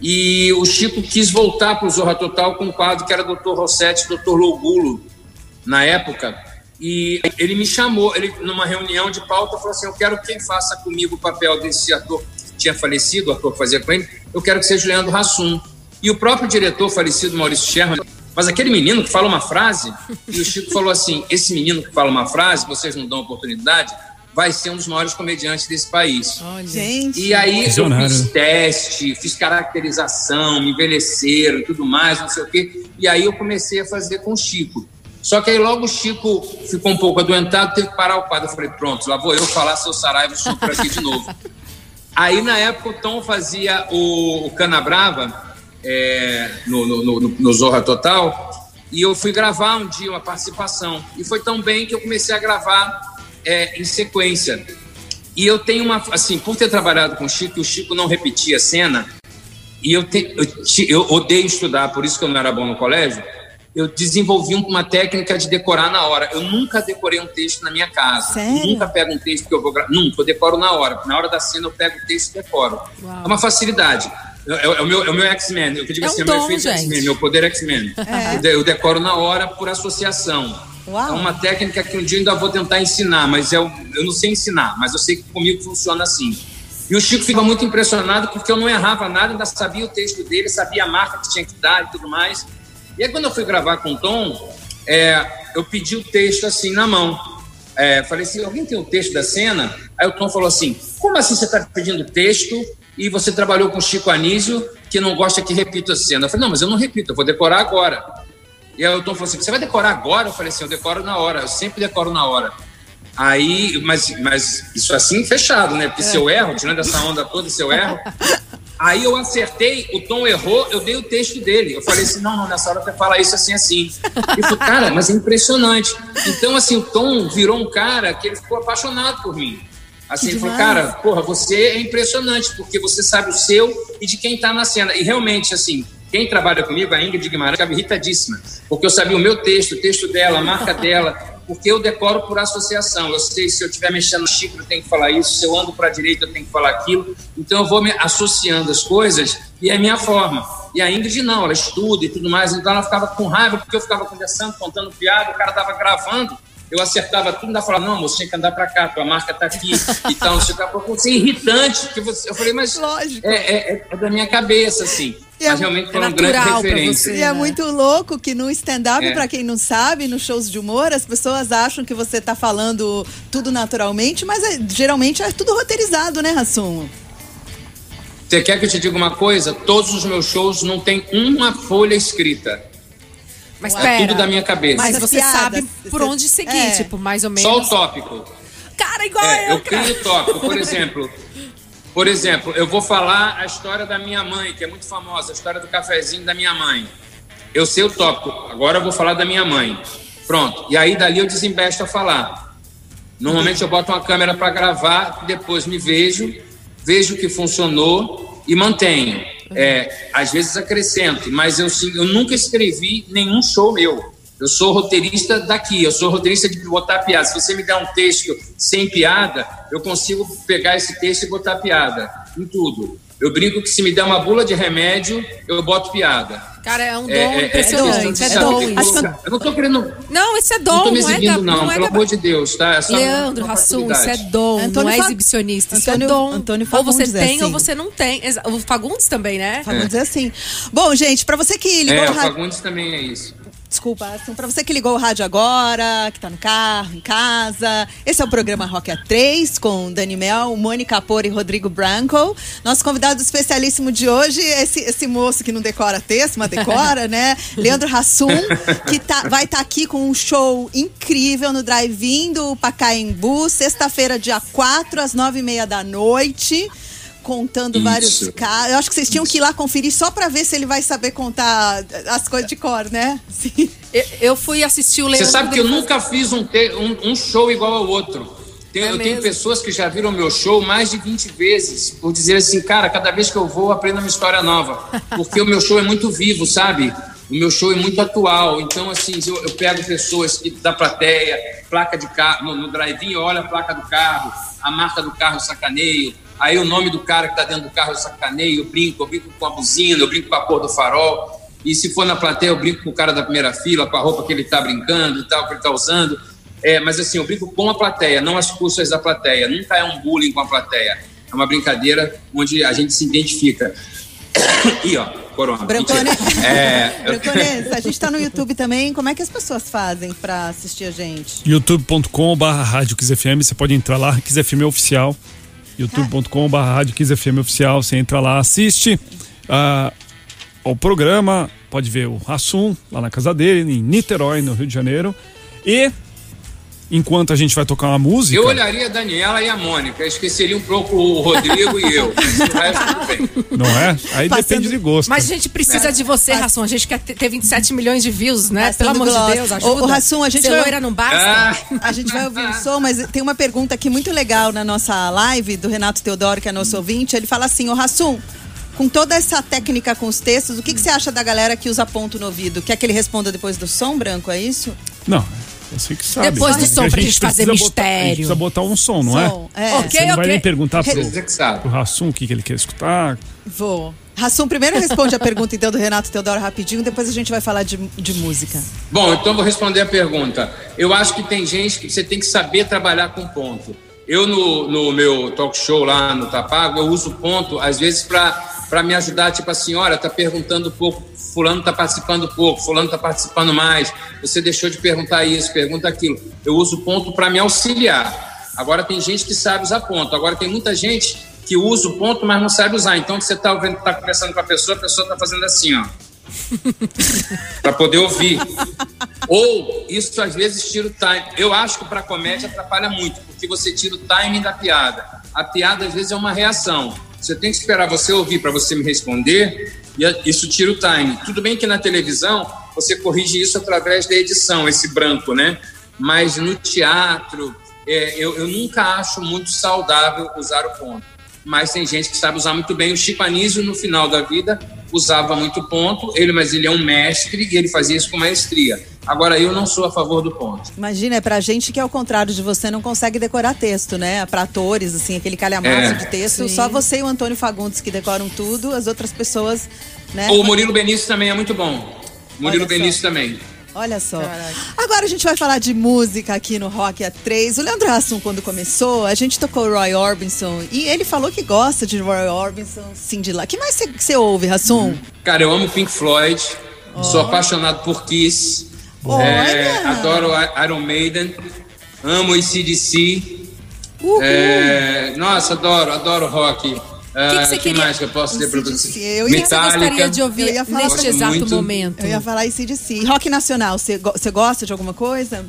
E o Chico quis voltar para o Zorra Total com um quadro que era Dr. Rossetti, Dr. Logulo, na época. E ele me chamou, ele numa reunião de pauta, falou assim: Eu quero quem faça comigo o papel desse ator que tinha falecido, o ator que fazia com ele, eu quero que seja o Leandro Hassum. E o próprio diretor falecido, Maurício Sherman, mas aquele menino que fala uma frase, e o Chico falou assim: Esse menino que fala uma frase, vocês não dão oportunidade, vai ser um dos maiores comediantes desse país. Gente. E aí eu fiz teste, fiz caracterização, me envelheceram e tudo mais, não sei o quê. E aí eu comecei a fazer com o Chico. Só que aí logo o Chico ficou um pouco adoentado, teve que parar o quadro. Eu falei, pronto, lá vou eu falar seu Saraiva, estou por aqui de novo. Aí na época o Tom fazia o, o Cana Brava é, no, no, no, no Zorra Total e eu fui gravar um dia uma participação. E foi tão bem que eu comecei a gravar é, em sequência. E eu tenho uma, assim, por ter trabalhado com o Chico, o Chico não repetia a cena, e eu, te, eu, eu odeio estudar, por isso que eu não era bom no colégio. Eu desenvolvi um- uma técnica de decorar na hora. Eu nunca decorei um texto na minha casa. Sério? Nunca pego um texto que eu vou gravar. Nunca, eu decoro na hora. Na hora da cena eu pego o texto e decoro. É uma facilidade. É, é o meu, é o meu X-Men. Eu digo É um assim, é o meu efeito. X-Men, meu poder X-Men. De- eu decoro na hora por associação. Uau. É uma técnica que um dia eu ainda vou tentar ensinar, mas eu, eu não sei ensinar, mas eu sei que comigo funciona assim. E o Chico fica muito impressionado porque eu não errava nada, ainda sabia o texto dele, sabia a marca que tinha que dar e tudo mais. E aí, quando eu fui gravar com o Tom, é, eu pedi o texto assim na mão. É, falei assim: alguém tem o texto da cena? Aí o Tom falou assim: como assim você está pedindo texto e você trabalhou com o Chico Anísio, que não gosta que repita a cena? Eu falei: não, mas eu não repito, eu vou decorar agora. E aí o Tom falou assim: você vai decorar agora? Eu falei assim: eu decoro na hora, eu sempre decoro na hora. Aí, mas, mas isso assim fechado, né? Porque se eu erro, tirando essa onda toda, se eu erro. Aí eu acertei, o Tom errou, eu dei o texto dele. Eu falei assim: não, não, nessa hora você fala isso assim, assim. Ele falou, cara, mas é impressionante. Então, assim, o Tom virou um cara que ele ficou apaixonado por mim. Assim, ele falou, cara, porra, você é impressionante, porque você sabe o seu e de quem tá na cena. E realmente, assim, quem trabalha comigo, a Ingrid Guimarães, ficava irritadíssima, porque eu sabia o meu texto, o texto dela, a marca dela, porque eu decoro por associação. Eu sei se eu estiver mexendo no xícara, eu tenho que falar isso, se eu ando para a direita, eu tenho que falar aquilo. Então eu vou me associando as coisas e é a minha forma. E a Ingrid não, ela estuda e tudo mais, então ela ficava com raiva porque eu ficava conversando, contando piada, o cara estava gravando. Eu acertava tudo, ainda falava, não, moço, tinha que andar para cá, tua marca tá aqui e tal, não sei o que. Você é irritante, que você... eu falei, mas Lógico. é, é- é da minha cabeça, assim. E é- mas realmente foi é grande natural pra referência. você. E é muito louco que no stand-up, É. pra quem não sabe, nos shows de humor, as pessoas acham que você tá falando tudo naturalmente, mas é- geralmente é tudo roteirizado, né, Rassum? Você quer que eu te diga uma coisa? Todos os meus shows não tem uma folha escrita. Mas É pera. tudo da minha cabeça. Mas As você piadas, sabe por você- onde seguir, é. tipo, mais ou menos. Só o tópico. Cara, igual É, eu, eu cara. crio o tópico. Por exemplo, por exemplo, eu vou falar a história da minha mãe, que é muito famosa, a história do cafezinho da minha mãe. Eu sei o tópico. Agora eu vou falar da minha mãe. Pronto. E aí dali eu desembesto a falar. Normalmente eu boto uma câmera para gravar, depois me vejo, vejo o que funcionou e mantenho. É, às vezes acrescento, mas eu, eu nunca escrevi nenhum show meu. Eu sou roteirista daqui, eu sou roteirista de botar piada. Se você me der um texto sem piada, eu consigo pegar esse texto e botar piada em tudo. Eu brinco que se me der uma bula de remédio, eu boto piada. Cara, é um dom É, é, impressionante. é, É, é, dom é, isso. Eu não tô querendo. Não, isso é dom, Não tô me não é exibindo, gab- não, é pelo amor de Deus, tá? É só Leandro uma Hassum, isso é dom, Antônio não é exibicionista, isso Antônio- é dom. Antônio ou você Fagundes é tem ou assim. você não tem. O Fagundes também, né? Vamos dizer assim. Bom, gente, pra você que ligou É, o. Fagundes também é isso. Desculpa, assim, pra você que ligou o rádio agora, que tá no carro, em casa. Esse é o programa Rock A3 com Dani Mel, Mônica Capor e Rodrigo Branco. Nosso convidado especialíssimo de hoje é esse, esse moço que não decora texto, mas decora, né? Leandro Hassum, que tá, vai estar aqui com um show incrível no Drive-In do Pacaembu, sexta-feira, dia 4, às nove e meia da noite. Contando Isso. vários casos. Eu acho que vocês tinham que ir lá conferir só pra ver se ele vai saber contar as coisas de cor, né? Sim. Eu, eu fui assistir o Você Leandro. sabe que eu nunca fiz um, te- um- um show igual ao outro. Tem- É eu tenho pessoas que já viram meu show mais de 20 vezes, por dizer assim, cara, cada vez que eu vou, aprendo uma história nova. Porque o meu show é muito vivo, sabe? O meu show é muito atual. Então, assim, eu, eu pego pessoas que, da plateia, placa de carro, no, no drive-in, olha a placa do carro, a marca do carro sacaneio, aí o nome do cara que está dentro do carro eu sacaneio, eu brinco, eu brinco com a buzina, eu brinco com a cor do farol. E se for na plateia, eu brinco com o cara da primeira fila, com a roupa que ele está brincando e tal, que ele está usando. É, mas assim, eu brinco com a plateia, não as custas da plateia. Nunca é um bullying com a plateia. É uma brincadeira onde a gente se identifica. Ih, ó, corona. Brancone. É, eu- a gente tá no YouTube também. Como é que as pessoas fazem pra assistir a gente? youtube.com.br Rádio você pode entrar lá, Kiss FM Oficial. youtube.com.br Rádio Kiss FM Oficial, você entra lá, assiste ah, ao programa, pode ver o Rassum lá na casa dele, em Niterói, no Rio de Janeiro. E enquanto a gente vai tocar uma música. eu olharia a Daniela e a Mônica, esqueceria um pouco o Rodrigo e eu. Não é? Aí Passando- depende de gosto. Mas a gente precisa de você, Rassum. A gente quer ter ter 27 milhões de views, né? Passando Pelo amor gloss. de Deus, ajuda. Ô, Hassum, a gente Ser vai- não basta? Ah, A gente vai ouvir o som, mas tem uma pergunta aqui muito legal na nossa live do Renato Teodoro, que é nosso ouvinte. Ele fala assim: Ô Rassum, com toda essa técnica com os textos, o que, que você acha da galera que usa ponto no ouvido? Quer que ele responda depois do som branco, é isso? Não, você que sabe. Depois do som a pra gente fazer precisa botar- a gente mistério. precisa botar um som, não Som, é? é. Ok, Você não vai ok. nem perguntar pro, pro Rassum o que, que ele quer escutar. Vou. Rassum, primeiro responde a pergunta então do Renato Teodoro rapidinho, depois a gente vai falar de, de música. Bom, então vou responder a pergunta. Eu acho que tem gente que você tem que saber trabalhar com ponto. Eu, no, no meu talk show lá no Tapago, eu uso ponto, às vezes, para me ajudar, tipo assim, olha, tá perguntando pouco, fulano tá participando pouco, fulano tá participando mais, você deixou de perguntar isso, pergunta aquilo. Eu uso ponto para me auxiliar. Agora tem gente que sabe usar ponto. Agora tem muita gente que usa o ponto, mas não sabe usar. Então você tá, ouvindo- tá conversando com a pessoa, a pessoa tá fazendo assim, ó. para poder ouvir. Ou isso às vezes tira o time. Eu acho que para comédia atrapalha muito, porque você tira o timing da piada. A piada às vezes é uma reação. Você tem que esperar você ouvir para você me responder e isso tira o time. Tudo bem que na televisão você corrige isso através da edição, esse branco, né? Mas no teatro é, eu, eu nunca acho muito saudável usar o ponto mas tem gente que sabe usar muito bem. O Chico Anísio, no final da vida, usava muito ponto, ele, mas ele é um mestre e ele fazia isso com maestria. Agora, eu não sou a favor do ponto. Imagina, é pra gente que ao contrário de você não consegue decorar texto, né? Pra atores, assim, aquele calhamaço É. de texto, Sim. só você e o Antônio Fagundes que decoram tudo, as outras pessoas, né? O Murilo Benício também é muito bom. Murilo. Benício também. Olha só. Caraca. Agora a gente vai falar de música aqui no Rock A3. O Leandro Hassum, quando começou, a gente tocou Roy Orbison e ele falou que gosta de Roy Orbison, Cindy lá. que mais você- ouve, Hassum? Cara, eu amo Pink Floyd, sou apaixonado por Kiss, Olha! é, adoro Iron Maiden, amo ACDC. É, nossa, adoro, adoro rock. O que você queria- mais que eu posso dizer pra você? eu que, que você Metallica. gostaria de Eu ouvir ia falar neste exato muito. momento? Eu ia falar ICDC. Rock nacional, você go- você gosta de alguma coisa?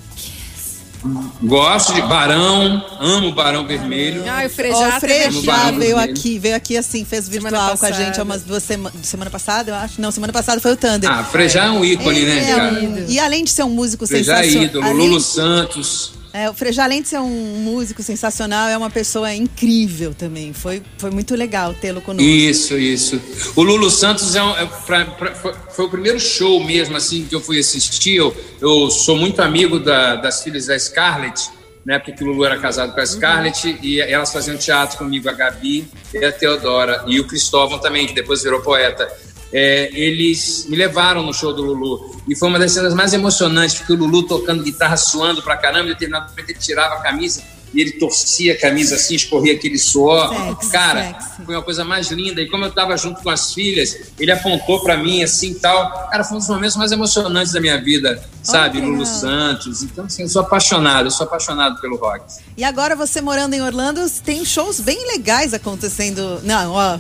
Gosto de Barão, amo Barão Vermelho. Ah, o Frejá. o Frejá veio Vermelho. aqui, veio aqui assim, fez virtual com a gente há umas duas semanas. Semana passada, eu acho? Não, semana passada foi o Thunder. Ah, Frejá é um ícone, Ele né, é cara? E além de ser um músico Frejá é sensacional. ídolo, além- Lulu Santos. É, o de ser um músico sensacional, é uma pessoa incrível também. Foi, foi muito legal tê-lo conosco. Isso, isso. O Lulu Santos é, um- é pra- pra- foi, o primeiro show mesmo, assim, que eu fui assistir. Eu, eu sou muito amigo da- das filhas da Scarlett, né? Porque o Lulu era casado com a Scarlett e elas faziam teatro comigo, a Gabi e a Teodora. E o Cristóvão também, que depois virou poeta. É, eles me levaram no show do Lulu. E foi uma das cenas mais emocionantes, porque o Lulu tocando guitarra, suando pra caramba, em determinado momento ele tirava a camisa e ele torcia a camisa assim, escorria aquele suor. Sexy, Cara, sexy. foi uma coisa mais linda. E como eu estava junto com as filhas, ele apontou para mim assim tal. Cara, foi um dos momentos mais emocionantes da minha vida, sabe? Olha. Lulu Santos. Então, assim, eu sou apaixonado, eu sou apaixonado pelo rock. E agora você morando em Orlando, tem shows bem legais acontecendo. Não, ó, ah,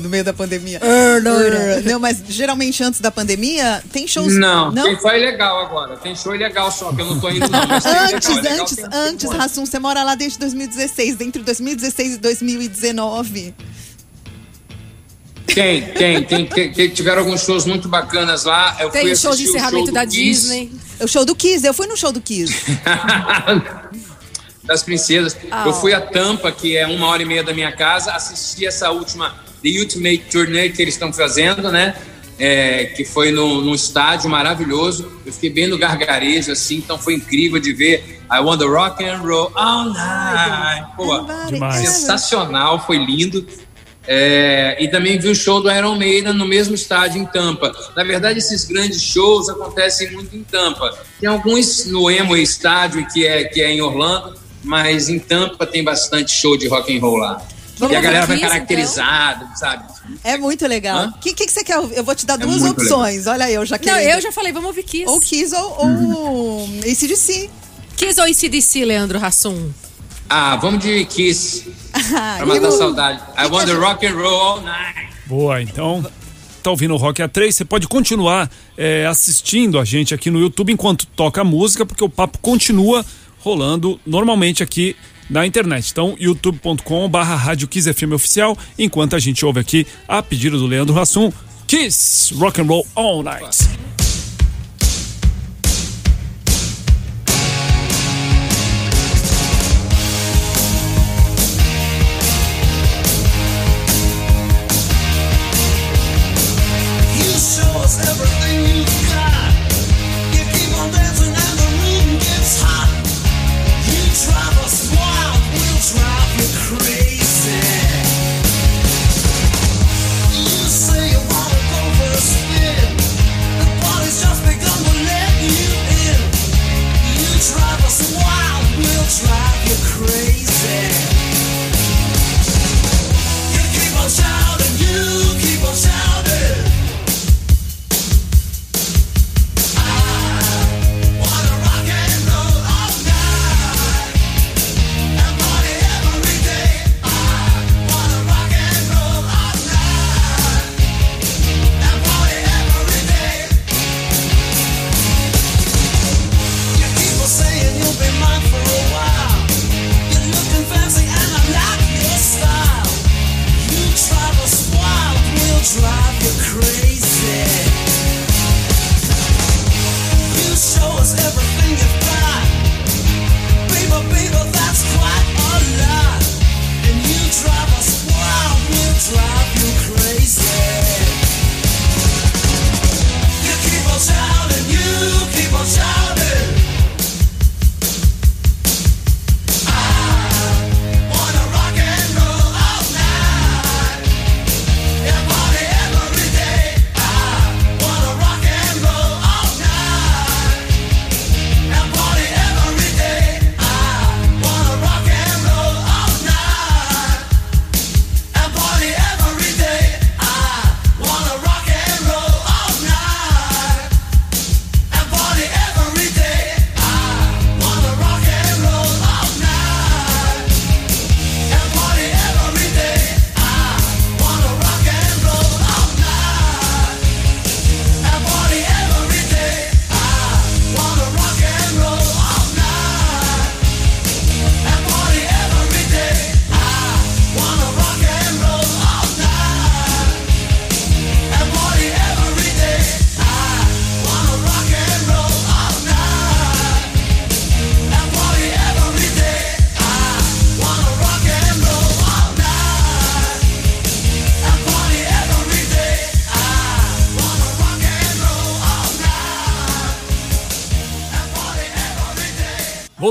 no meio da pandemia. Não, mas geralmente antes da pandemia, tem shows. Não, não? tem foi legal agora. Tem show ilegal só, que eu não tô indo não. Legal, Antes, legal, antes, antes, Rassum, você mora lá desde 2016, entre 2016 e 2019. Tem, tem, tem, tem, tem- Tiveram alguns shows muito bacanas lá. Eu Tem show de encerramento do da Kiss. Disney. O show do Kiss, eu fui no show do Kiss. das princesas. Ah, eu fui a Tampa, que é uma hora e meia da minha casa, assisti essa última The Ultimate Tourney que eles estão fazendo, né? É, que foi no, num estádio maravilhoso. Eu fiquei bem no gargarejo, assim, então foi incrível de ver. I want the rock and roll all night. Pô, Demais. sensacional, foi lindo. É, e também vi o show do Iron Maiden no mesmo estádio em Tampa. Na verdade, esses grandes shows acontecem muito em Tampa. Tem alguns no Amway Estádio, que é, que é em Orlando, mas em Tampa tem bastante show de rock and roll lá. Vamos e a galera vai ver Kiss, caracterizada, sabe? É muito legal. O que, que, que você quer ouvir? Eu vou te dar duas muito opções. Olha aí, eu já Não, quero. eu já falei, vamos ouvir Kiss. Ou Kiss ou, ou ACDC. Kiss ou ACDC, Leandro Hassum? Ah, vamos de Kiss, Ah, pra matar saudade. I want the rock and roll all night. Boa, então. Tá ouvindo o Rock A3? Você pode continuar é, assistindo a gente aqui no YouTube enquanto toca a música, porque o papo continua rolando normalmente aqui na internet. Então, youtube.com/barra Rádio Kiss FM Oficial, enquanto a gente ouve aqui a pedido do Leandro Hassum, Kiss Rock and Roll All Night.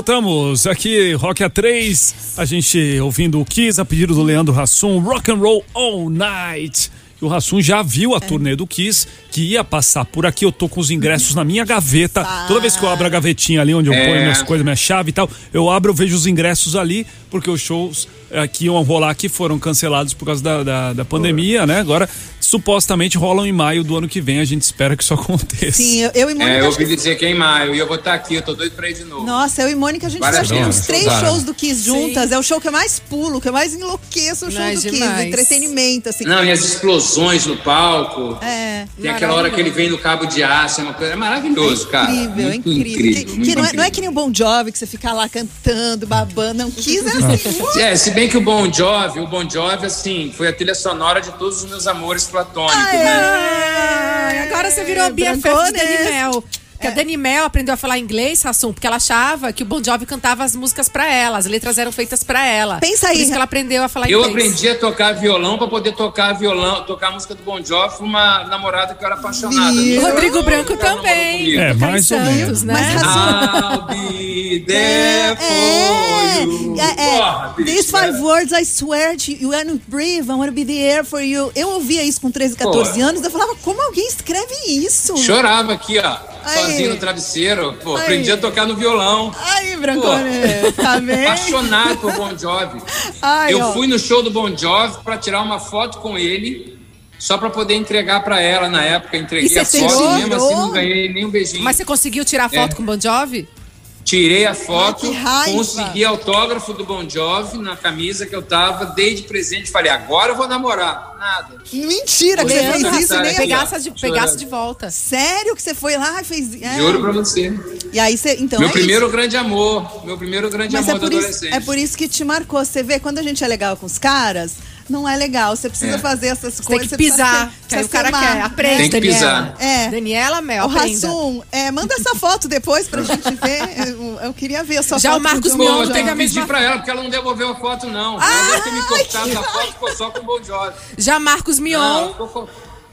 Voltamos aqui, Rock A3, a gente ouvindo o Kiss a pedido do Leandro Hassum, Rock and Roll All Night. E o Hassum já viu a turnê do Kiss, que ia passar por aqui. Eu tô com os ingressos na minha gaveta. Toda vez que eu abro a gavetinha ali, onde eu É. ponho minhas coisas, minha chave e tal, eu abro, eu vejo os ingressos ali, porque os shows eh, que iam rolar aqui foram cancelados por causa da, da, da pandemia, né? Agora, supostamente rolam em maio do ano que vem. A gente espera que isso aconteça. Sim, eu, eu e Mônica. É, eu acho que- ouvi dizer que é em maio e eu vou estar aqui, eu tô doido pra ir de novo. Nossa, eu e Mônica, a gente Vale a faz acho que pena, uns três claro. shows do Kiss juntas. É o show que eu mais pulo, que eu mais enlouqueço, o show Não, é do Kiss. demais. Entretenimento, assim. Não, e as explosões no palco. É. Tem aquela hora que ele vem no cabo de aço, é uma coisa é maravilhoso, cara. Incrível, é Muito incrível. Que- que, muito não, é, não é que incrível. nem o Bon Jovi, que você fica lá cantando, babando. Não, Kiss é assim. É, se bem que o Bon Jovi, o Bon Jovi, assim, foi a trilha sonora de todos os meus amores platônicos, né? Ai, agora você virou É, BFF Porque a Dani Mel aprendeu a falar inglês, Rassum, porque ela achava que o Bon Jovi cantava as músicas pra ela, as letras eram feitas pra ela. Pensa aí. Por isso que ela aprendeu a falar Eu inglês. aprendi a tocar violão pra poder tocar violão, tocar a música do Bon Jovi uma namorada que eu era apaixonada. Viu? O Rodrigo Branco também. É, mais ou Santos, menos. né? Mas I'll be there for you. É, é, Porra, bicho, These five né? words, I swear to you, and breathe, I want to be there for you. Eu ouvia isso com 13, 14 Pô. anos, eu falava, como alguém escreve isso? Chorava aqui, ó, Aí. Sozinho no travesseiro. Pô, Aí. aprendi a tocar no violão. Aí, Brancone, tá vendo? Apaixonado por Bon Jovi. Ai, eu ó. fui no show do Bon Jovi pra tirar uma foto com ele, só pra poder entregar pra ela na época. Entreguei E a foto tirou? e mesmo assim não ganhei nem um beijinho. Mas você conseguiu tirar foto É. com o Bon Jovi? Tirei a foto, Ai, consegui autógrafo do Bon Jovi na camisa que eu tava, dei de presente. Falei, agora eu vou namorar. Nada. Mentira que você fez isso e nem... aqui, ó. Pegasse de, pegasse de volta. Sério que você foi lá e fez... É. Juro pra você. E aí você... Então, meu é primeiro isso. grande amor. Meu primeiro grande Mas é amor da por, isso, adolescente. é por isso que te marcou. Você vê, quando a gente é legal com os caras, não é legal. Você precisa É. fazer essas Você tem coisas. que você precisa pisar. ser- que aí o cara quer. Aprende, Tem que Daniela. pisar. É. Daniela Mel, O. Rassum, é, manda essa foto depois pra gente ver. Eu, eu queria ver a sua Já foto. o Marcos Pô, Mion eu tenho que pedir pra ela, porque ela não devolveu a foto, não. Ela deve ter me cortado a foto, ficou só com o Bon Jovi. Já Marcos Mion, Não, ficou com-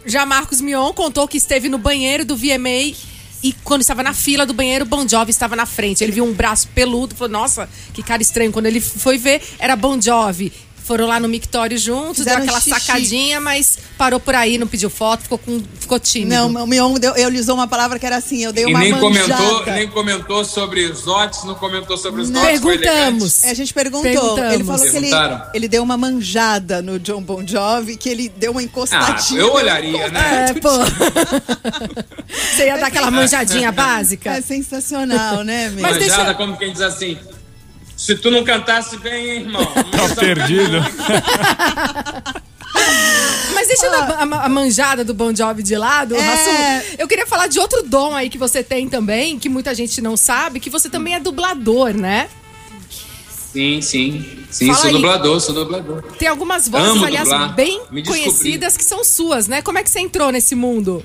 já Marcos Mion contou que esteve no banheiro do VMA e quando estava na fila do banheiro, Bon Jovi estava na frente. Ele viu um braço peludo, falou: "Nossa, que cara estranho". Quando ele foi ver, era Bon Jovi. Foram lá no mictório juntos, Fizeram deu aquela xixi. sacadinha, mas parou por aí, não pediu foto, ficou com ficou tímido. Não, o Mion, deu- ele usou uma palavra que era assim, eu dei E uma nem manjada. comentou, nem comentou sobre os dotes, não comentou sobre os dotes. Perguntamos. É, a gente perguntou. Perguntamos. Ele falou que ele, ele deu uma manjada no John Bon Jovi, que ele deu uma Ah, encostadinha. eu olharia, né? É, pô. Você ia dar aquela manjadinha básica? É sensacional, né, deixa- Manjada como quem diz assim. Se tu não cantasse bem, hein, irmão. Tá perdido. Mas deixando a, a- a manjada do Bon Jovi de lado, É. Rassum, eu queria falar de outro dom aí que você tem também, que muita gente não sabe, que você também é dublador, né? Sim, sim. Sim, Fala sou aí. dublador, sou dublador. Tem algumas vozes, Amo aliás, dublar. bem conhecidas que são suas, né? Como é que você entrou nesse mundo?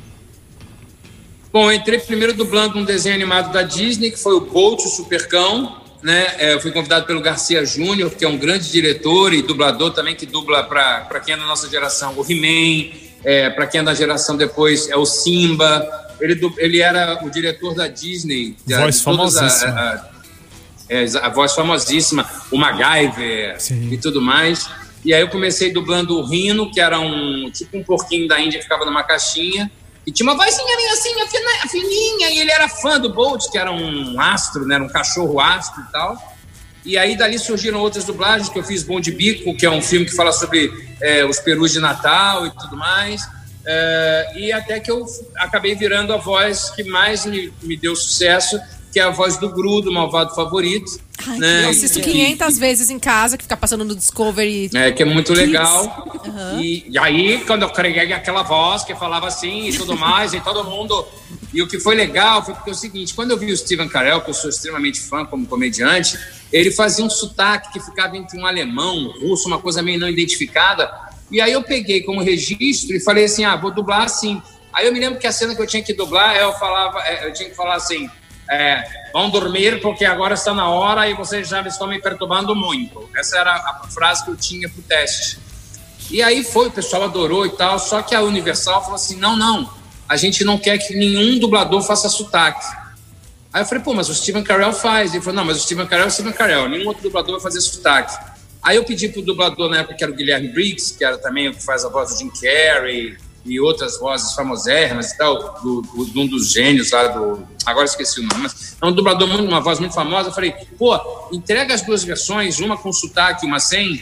Bom, eu entrei primeiro dublando um desenho animado da Disney, que foi o Bolt, o Supercão. Né? É, eu fui convidado pelo Garcia Júnior, que é um grande diretor e dublador também, que dubla para quem é da nossa geração o He-Man, é, para quem é da geração depois é o Simba. Ele, ele era o diretor da Disney. Voz todas a- famosíssima. a- é, a voz famosíssima, o MacGyver Sim. e tudo mais. E aí eu comecei dublando o Rino, que era um tipo um porquinho da Índia que ficava numa caixinha. E tinha uma vozinha meio assim, fininha, e ele era fã do Bolt, que era um astro, né? Era um cachorro astro e tal. E aí dali surgiram outras dublagens, que eu fiz Bom de Bico, que é um filme que fala sobre é, os perus de Natal e tudo mais. É, e até que eu acabei virando a voz que mais me, me deu sucesso, que é a voz do Gru, do Malvado Favorito. Ai, né? Eu assisto Que- 500 vezes em casa, que fica passando no Discovery. é, que é muito Kids. legal. E, e aí, quando eu criei aquela voz que falava assim e tudo mais, e todo mundo. E o que foi legal foi porque é o seguinte: quando eu vi o Steven Carell, que eu sou extremamente fã como comediante, ele fazia um sotaque que ficava entre um alemão, um russo, uma coisa meio não identificada. E aí eu peguei como registro e falei assim: ah, vou dublar assim. Aí eu me lembro que a cena que eu tinha que dublar, eu falava, é, eu tinha que falar assim. É, vão dormir porque agora está na hora e vocês já estão me perturbando muito. Essa era a frase que eu tinha pro teste. E aí foi, o pessoal adorou e tal, só que a Universal falou assim: não, não, a gente não quer que nenhum dublador faça sotaque. Aí eu falei, pô, mas o Steven Carell faz. Ele falou, não, mas o Steven Carell é o Steven Carell, nenhum outro dublador vai fazer sotaque. Aí eu pedi pro dublador na época, que era o Guilherme Briggs, que era também o que faz a voz do Jim Carrey e outras vozes famosérrimas e tal, do, do, de um dos gênios lá do. Agora esqueci o nome, mas é um dublador, muito, uma voz muito famosa. Eu falei, pô, entrega as duas versões, uma com sotaque, uma sem.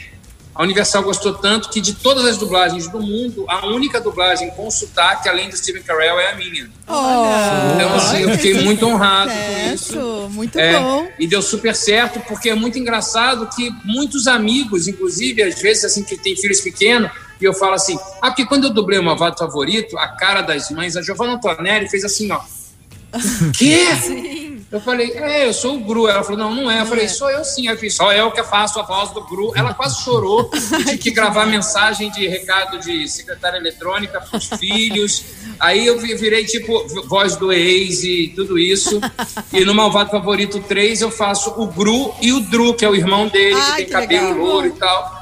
A Universal gostou tanto que de todas as dublagens do mundo, a única dublagem com sotaque, além do Steven Carell, é a minha. Olha. Então, assim, eu fiquei muito honrado com isso. muito É, bom. E deu super certo, porque é muito engraçado que muitos amigos, inclusive, às vezes, assim, que tem filhos pequenos, e eu falo assim, ah, porque quando eu dublei o Malvado Favorito, a cara das mães, a Giovanna Antonelli fez assim, ó. Quê? Eu falei, é, eu sou o Gru. Ela falou, não, não é. Eu falei, sou eu sim. Eu fiz, só eu que faço a voz do Gru. Ela quase chorou e tive que gravar mensagem de recado de secretária eletrônica para os filhos. Aí eu vi- virei, tipo, voz do ex e tudo isso. E no Malvado Favorito 3 eu faço o Gru e o Dru, que é o irmão dele, Ai, que tem que cabelo legal. louro e tal.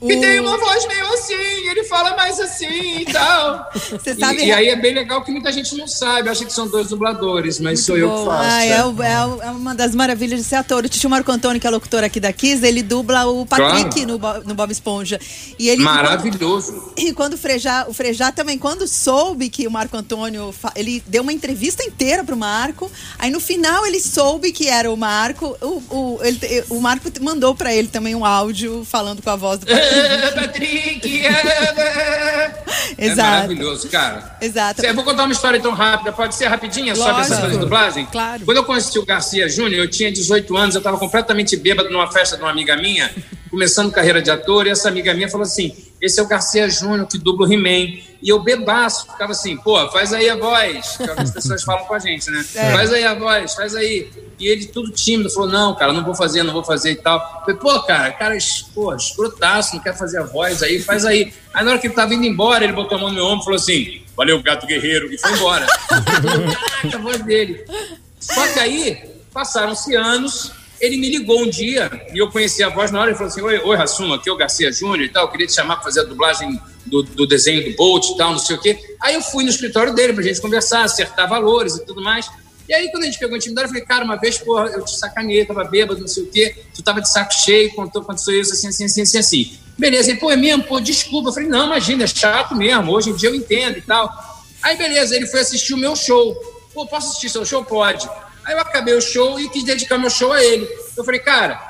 Que tem uma voz meio assim, ele fala mais assim e tal. Você E- sabe- E, aí é bem legal que muita gente não sabe, acha que são dois dubladores, mas sou eu que faço. Ah, é. é, é é uma das maravilhas de ser ator. O Titio Marco Antônio, que é locutor aqui da Kiss, ele dubla o Patrick Claro. no, Bo- no Bob Esponja. E ele, Maravilhoso. E quando o Frejá, o Frejá também, quando soube que o Marco Antônio, ele deu uma entrevista inteira pro Marco, aí no final ele soube que era o Marco, o, o, ele o Marco mandou pra ele também um áudio falando com a voz do Patrick. Patrick! é Exato. maravilhoso, cara. Exato. Eu vou contar uma história tão rápida, pode ser rapidinha, Lógico. dessa coisa de dublagem? Claro. Quando eu conheci o Garcia Júnior, eu tinha 18 anos, eu estava completamente bêbado numa festa de uma amiga minha, começando carreira de ator, e essa amiga minha falou assim: esse é o Garcia Júnior que dubla o He-Man. E eu bebaço, ficava assim, pô, faz aí a voz. Que é as pessoas falam com a gente, né? Faz aí a voz, faz aí. E ele tudo tímido, falou, não, cara, não vou fazer, não vou fazer e tal. Eu falei, pô, cara, cara, es- pô, escrotaço, não quer fazer a voz aí, faz aí. Aí na hora que ele tava indo embora, ele botou a mão no meu ombro e falou assim, valeu, gato guerreiro, e foi embora. Caraca, a voz dele. Só que aí, passaram-se anos, ele me ligou um dia e eu conheci a voz na hora e falou assim: Oi, oi Rassuma, aqui é o Garcia Júnior e tal, eu queria te chamar para fazer a dublagem do, do desenho do Bolt e tal, não sei o quê. Aí eu fui no escritório dele pra gente conversar, acertar valores e tudo mais. E aí, quando a gente pegou intimidade, eu falei, cara, uma vez, porra, eu te sacaneei, tava bêbado, não sei o quê, tu tava de saco cheio, contou aconteceu isso, assim, assim, assim, assim, assim. Beleza, ele, pô, é mesmo, pô, desculpa. Eu falei, não, imagina, é chato mesmo, hoje em dia eu entendo e tal. Aí, beleza, ele foi assistir o meu show. Pô, posso assistir seu show? Pode. Aí eu acabei o show e quis dedicar meu show a ele. Eu falei, cara,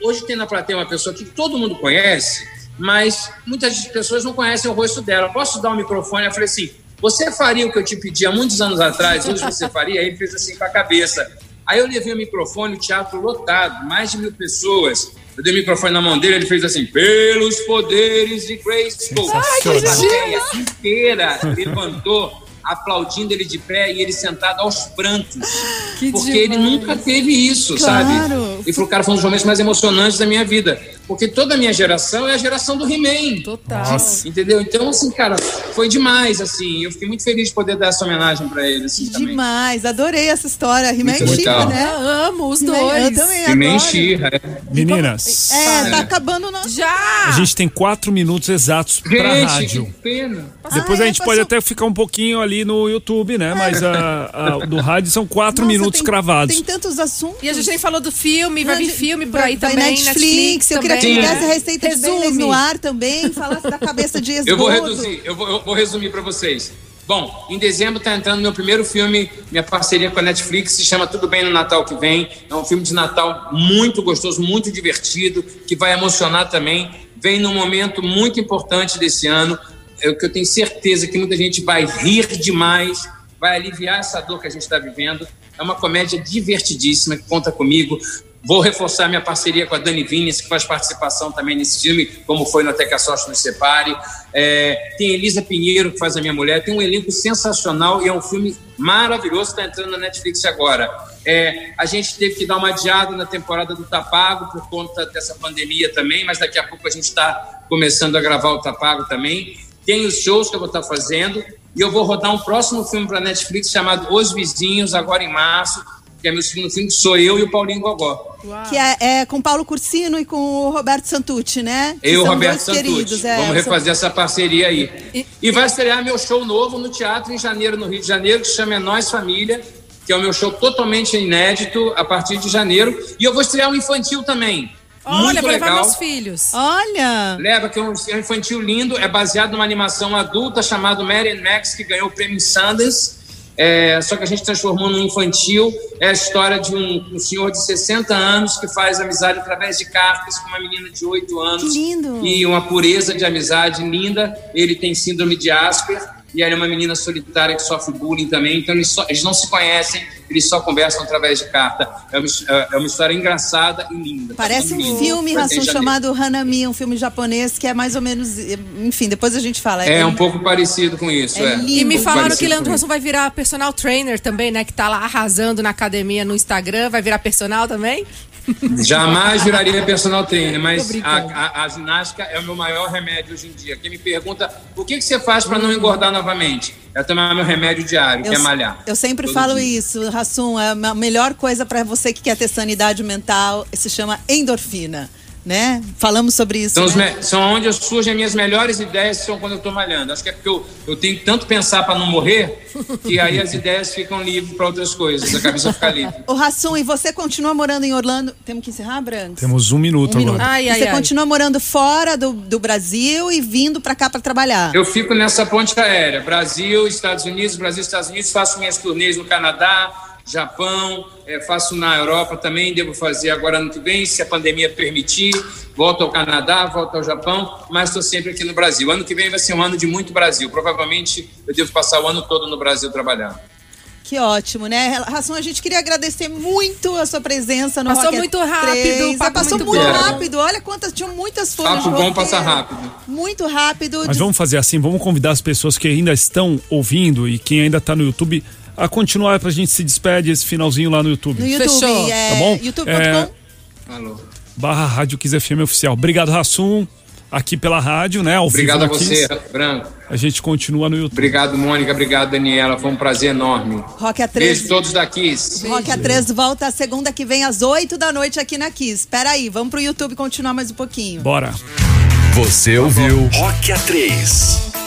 hoje tem na plateia uma pessoa que todo mundo conhece, mas muitas pessoas não conhecem o rosto dela. Posso dar o microfone? Eu falei assim, você faria o que eu te pedi há muitos anos atrás, hoje você faria? Aí ele fez assim com a cabeça. Aí eu levei o microfone, o teatro lotado, mais de mil pessoas. Eu dei o microfone na mão dele, ele fez assim, pelos poderes de Grayskull. A plateia inteira levantou, aplaudindo ele de pé e ele sentado aos prantos. Que porque demais. ele nunca teve isso, Claro. sabe? E falou, cara, foi um dos momentos mais emocionantes da minha vida. Porque toda a minha geração é a geração do He-Man. Total. Entendeu? Então, assim, cara, foi demais, assim. Eu fiquei muito feliz de poder dar essa homenagem pra ele, assim, também. Demais, adorei essa história. He-Man e. Chica, né? Eu amo os dois. Eu também He-Man adoro. She-Ra, é. Meninas, É, tá acabando o nosso... Já! a gente tem quatro minutos exatos pra Gente, rádio. que pena. Depois Ah, a é, gente pode passou- até ficar um pouquinho ali no YouTube, né? Mas a, a- do rádio são quatro Nossa, minutos tem- cravados. Tem tantos assuntos. E a gente nem falou do filme, vai vir filme por aí vai também, Netflix, eu queria que também. me desse a receita de Resume. No ar também, falasse da cabeça de esgoto. Eu vou reduzir, eu vou, eu vou resumir para vocês. Bom, em dezembro está entrando meu primeiro filme, minha parceria com a Netflix, se chama Tudo Bem no Natal que vem. É um filme de Natal muito gostoso, muito divertido, que vai emocionar também. Vem num momento muito importante desse ano, é o que eu tenho certeza que muita gente vai rir demais, vai aliviar essa dor que a gente está vivendo. É uma comédia divertidíssima que conta comigo. Vou reforçar minha parceria com a Dani Vinnes, que faz participação também nesse filme, como foi no Até que a Sorte nos Separe. É, tem Elisa Pinheiro, que faz a minha mulher. Tem um elenco sensacional e é um filme maravilhoso, está entrando na Netflix agora. É, a gente teve que dar uma adiada na temporada do Tapago por conta dessa pandemia também, mas daqui a pouco a gente está começando a gravar o Tapago também. Tem os shows que eu vou estar fazendo e eu vou rodar um próximo filme para Netflix chamado Os Vizinhos, agora em março, que é meu segundo filme, que sou eu e o Paulinho Gogó. Que é, é com Paulo Cursino e com o Roberto Santucci, né? Que Eu e o são Roberto Santucci. queridos, é, Vamos são- refazer essa parceria aí. E- E vai estrear meu show novo no teatro em janeiro, no Rio de Janeiro, que chama É Nós Família. que é o meu show totalmente inédito a partir de janeiro. E eu vou estrear um infantil também. Olha, muito vou levar legal. meus filhos. Olha! Leva, que é um, infantil lindo, é baseado numa animação adulta chamada Mary and Max, que ganhou o prêmio Sundance. É, só que a gente transformou num infantil. É a história de um, um senhor de 60 anos que faz amizade através de cartas com uma menina de 8 anos. Que lindo. E uma pureza de amizade linda. Ele tem síndrome de Asper. E ela é uma menina solitária que sofre bullying também. Então eles, só- eles não se conhecem, eles só conversam através de carta. É uma, é uma história engraçada e linda. Parece um Lindo. filme, Rassum, chamado Hanami, um filme japonês que é mais ou menos. Enfim, depois a gente fala. É um pouco parecido com isso. É É. E me Um falaram que Leandro com Hassum vai virar personal trainer também, né? Que tá lá arrasando na academia no Instagram. Vai virar personal também? Jamais viraria personal trainer, mas a, a- a ginástica é o meu maior remédio hoje em dia. Quem me pergunta o que, que você faz para não engordar novamente? É tomar meu remédio diário, que é malhar. eu sempre falo dia. isso, Rassum, é a melhor coisa para você que quer ter sanidade mental se chama endorfina, né? Falamos sobre isso. São, os né? são onde surgem as minhas melhores ideias, são quando eu estou malhando. Acho que é porque eu, eu tenho que tanto pensar para não morrer, que aí as ideias ficam livres para outras coisas, a cabeça fica livre. Ô, Rassum, e você continua morando em Orlando? Temos que encerrar, Brancos? Temos um minuto Um minuto. agora. Ai, ai, você ai. continua morando fora do, do Brasil e vindo para cá para trabalhar? Eu fico nessa ponte aérea, Brasil, Estados Unidos, Brasil, Estados Unidos, faço minhas turnês no Canadá, Japão, eh, faço na Europa também, devo fazer agora ano que vem, se a pandemia permitir, volto ao Canadá, volto ao Japão, mas estou sempre aqui no Brasil. Ano que vem vai ser um ano de muito Brasil, provavelmente eu devo passar o ano todo no Brasil trabalhando. Que ótimo, né? Rassum, a gente queria agradecer muito a sua presença no Passou Rock muito rápido, passou muito muito, rápido. Olha quantas, tinham muitas folhas Papo bom roteiro. passa rápido. Muito rápido. Mas vamos fazer assim, vamos convidar as pessoas que ainda estão ouvindo e quem ainda está no YouTube a continuar pra gente se despedir esse finalzinho lá no YouTube. No YouTube, Fechou. é, Tá bom? youtube.com. É, Alô. Barra Rádio Kiss FM Oficial. Obrigado, Rassum, aqui pela rádio, né? Ao Obrigado vivo a você, Kiss. Branco. A gente continua no YouTube. Obrigado, Mônica. Obrigado, Daniela. Foi um prazer enorme. Rock a Beijo 3. todos daqui. Rock a 3 volta segunda que vem às 8 da noite aqui na Kiss. Espera aí, vamos pro YouTube continuar mais um pouquinho. Bora. Você ouviu Rock A3.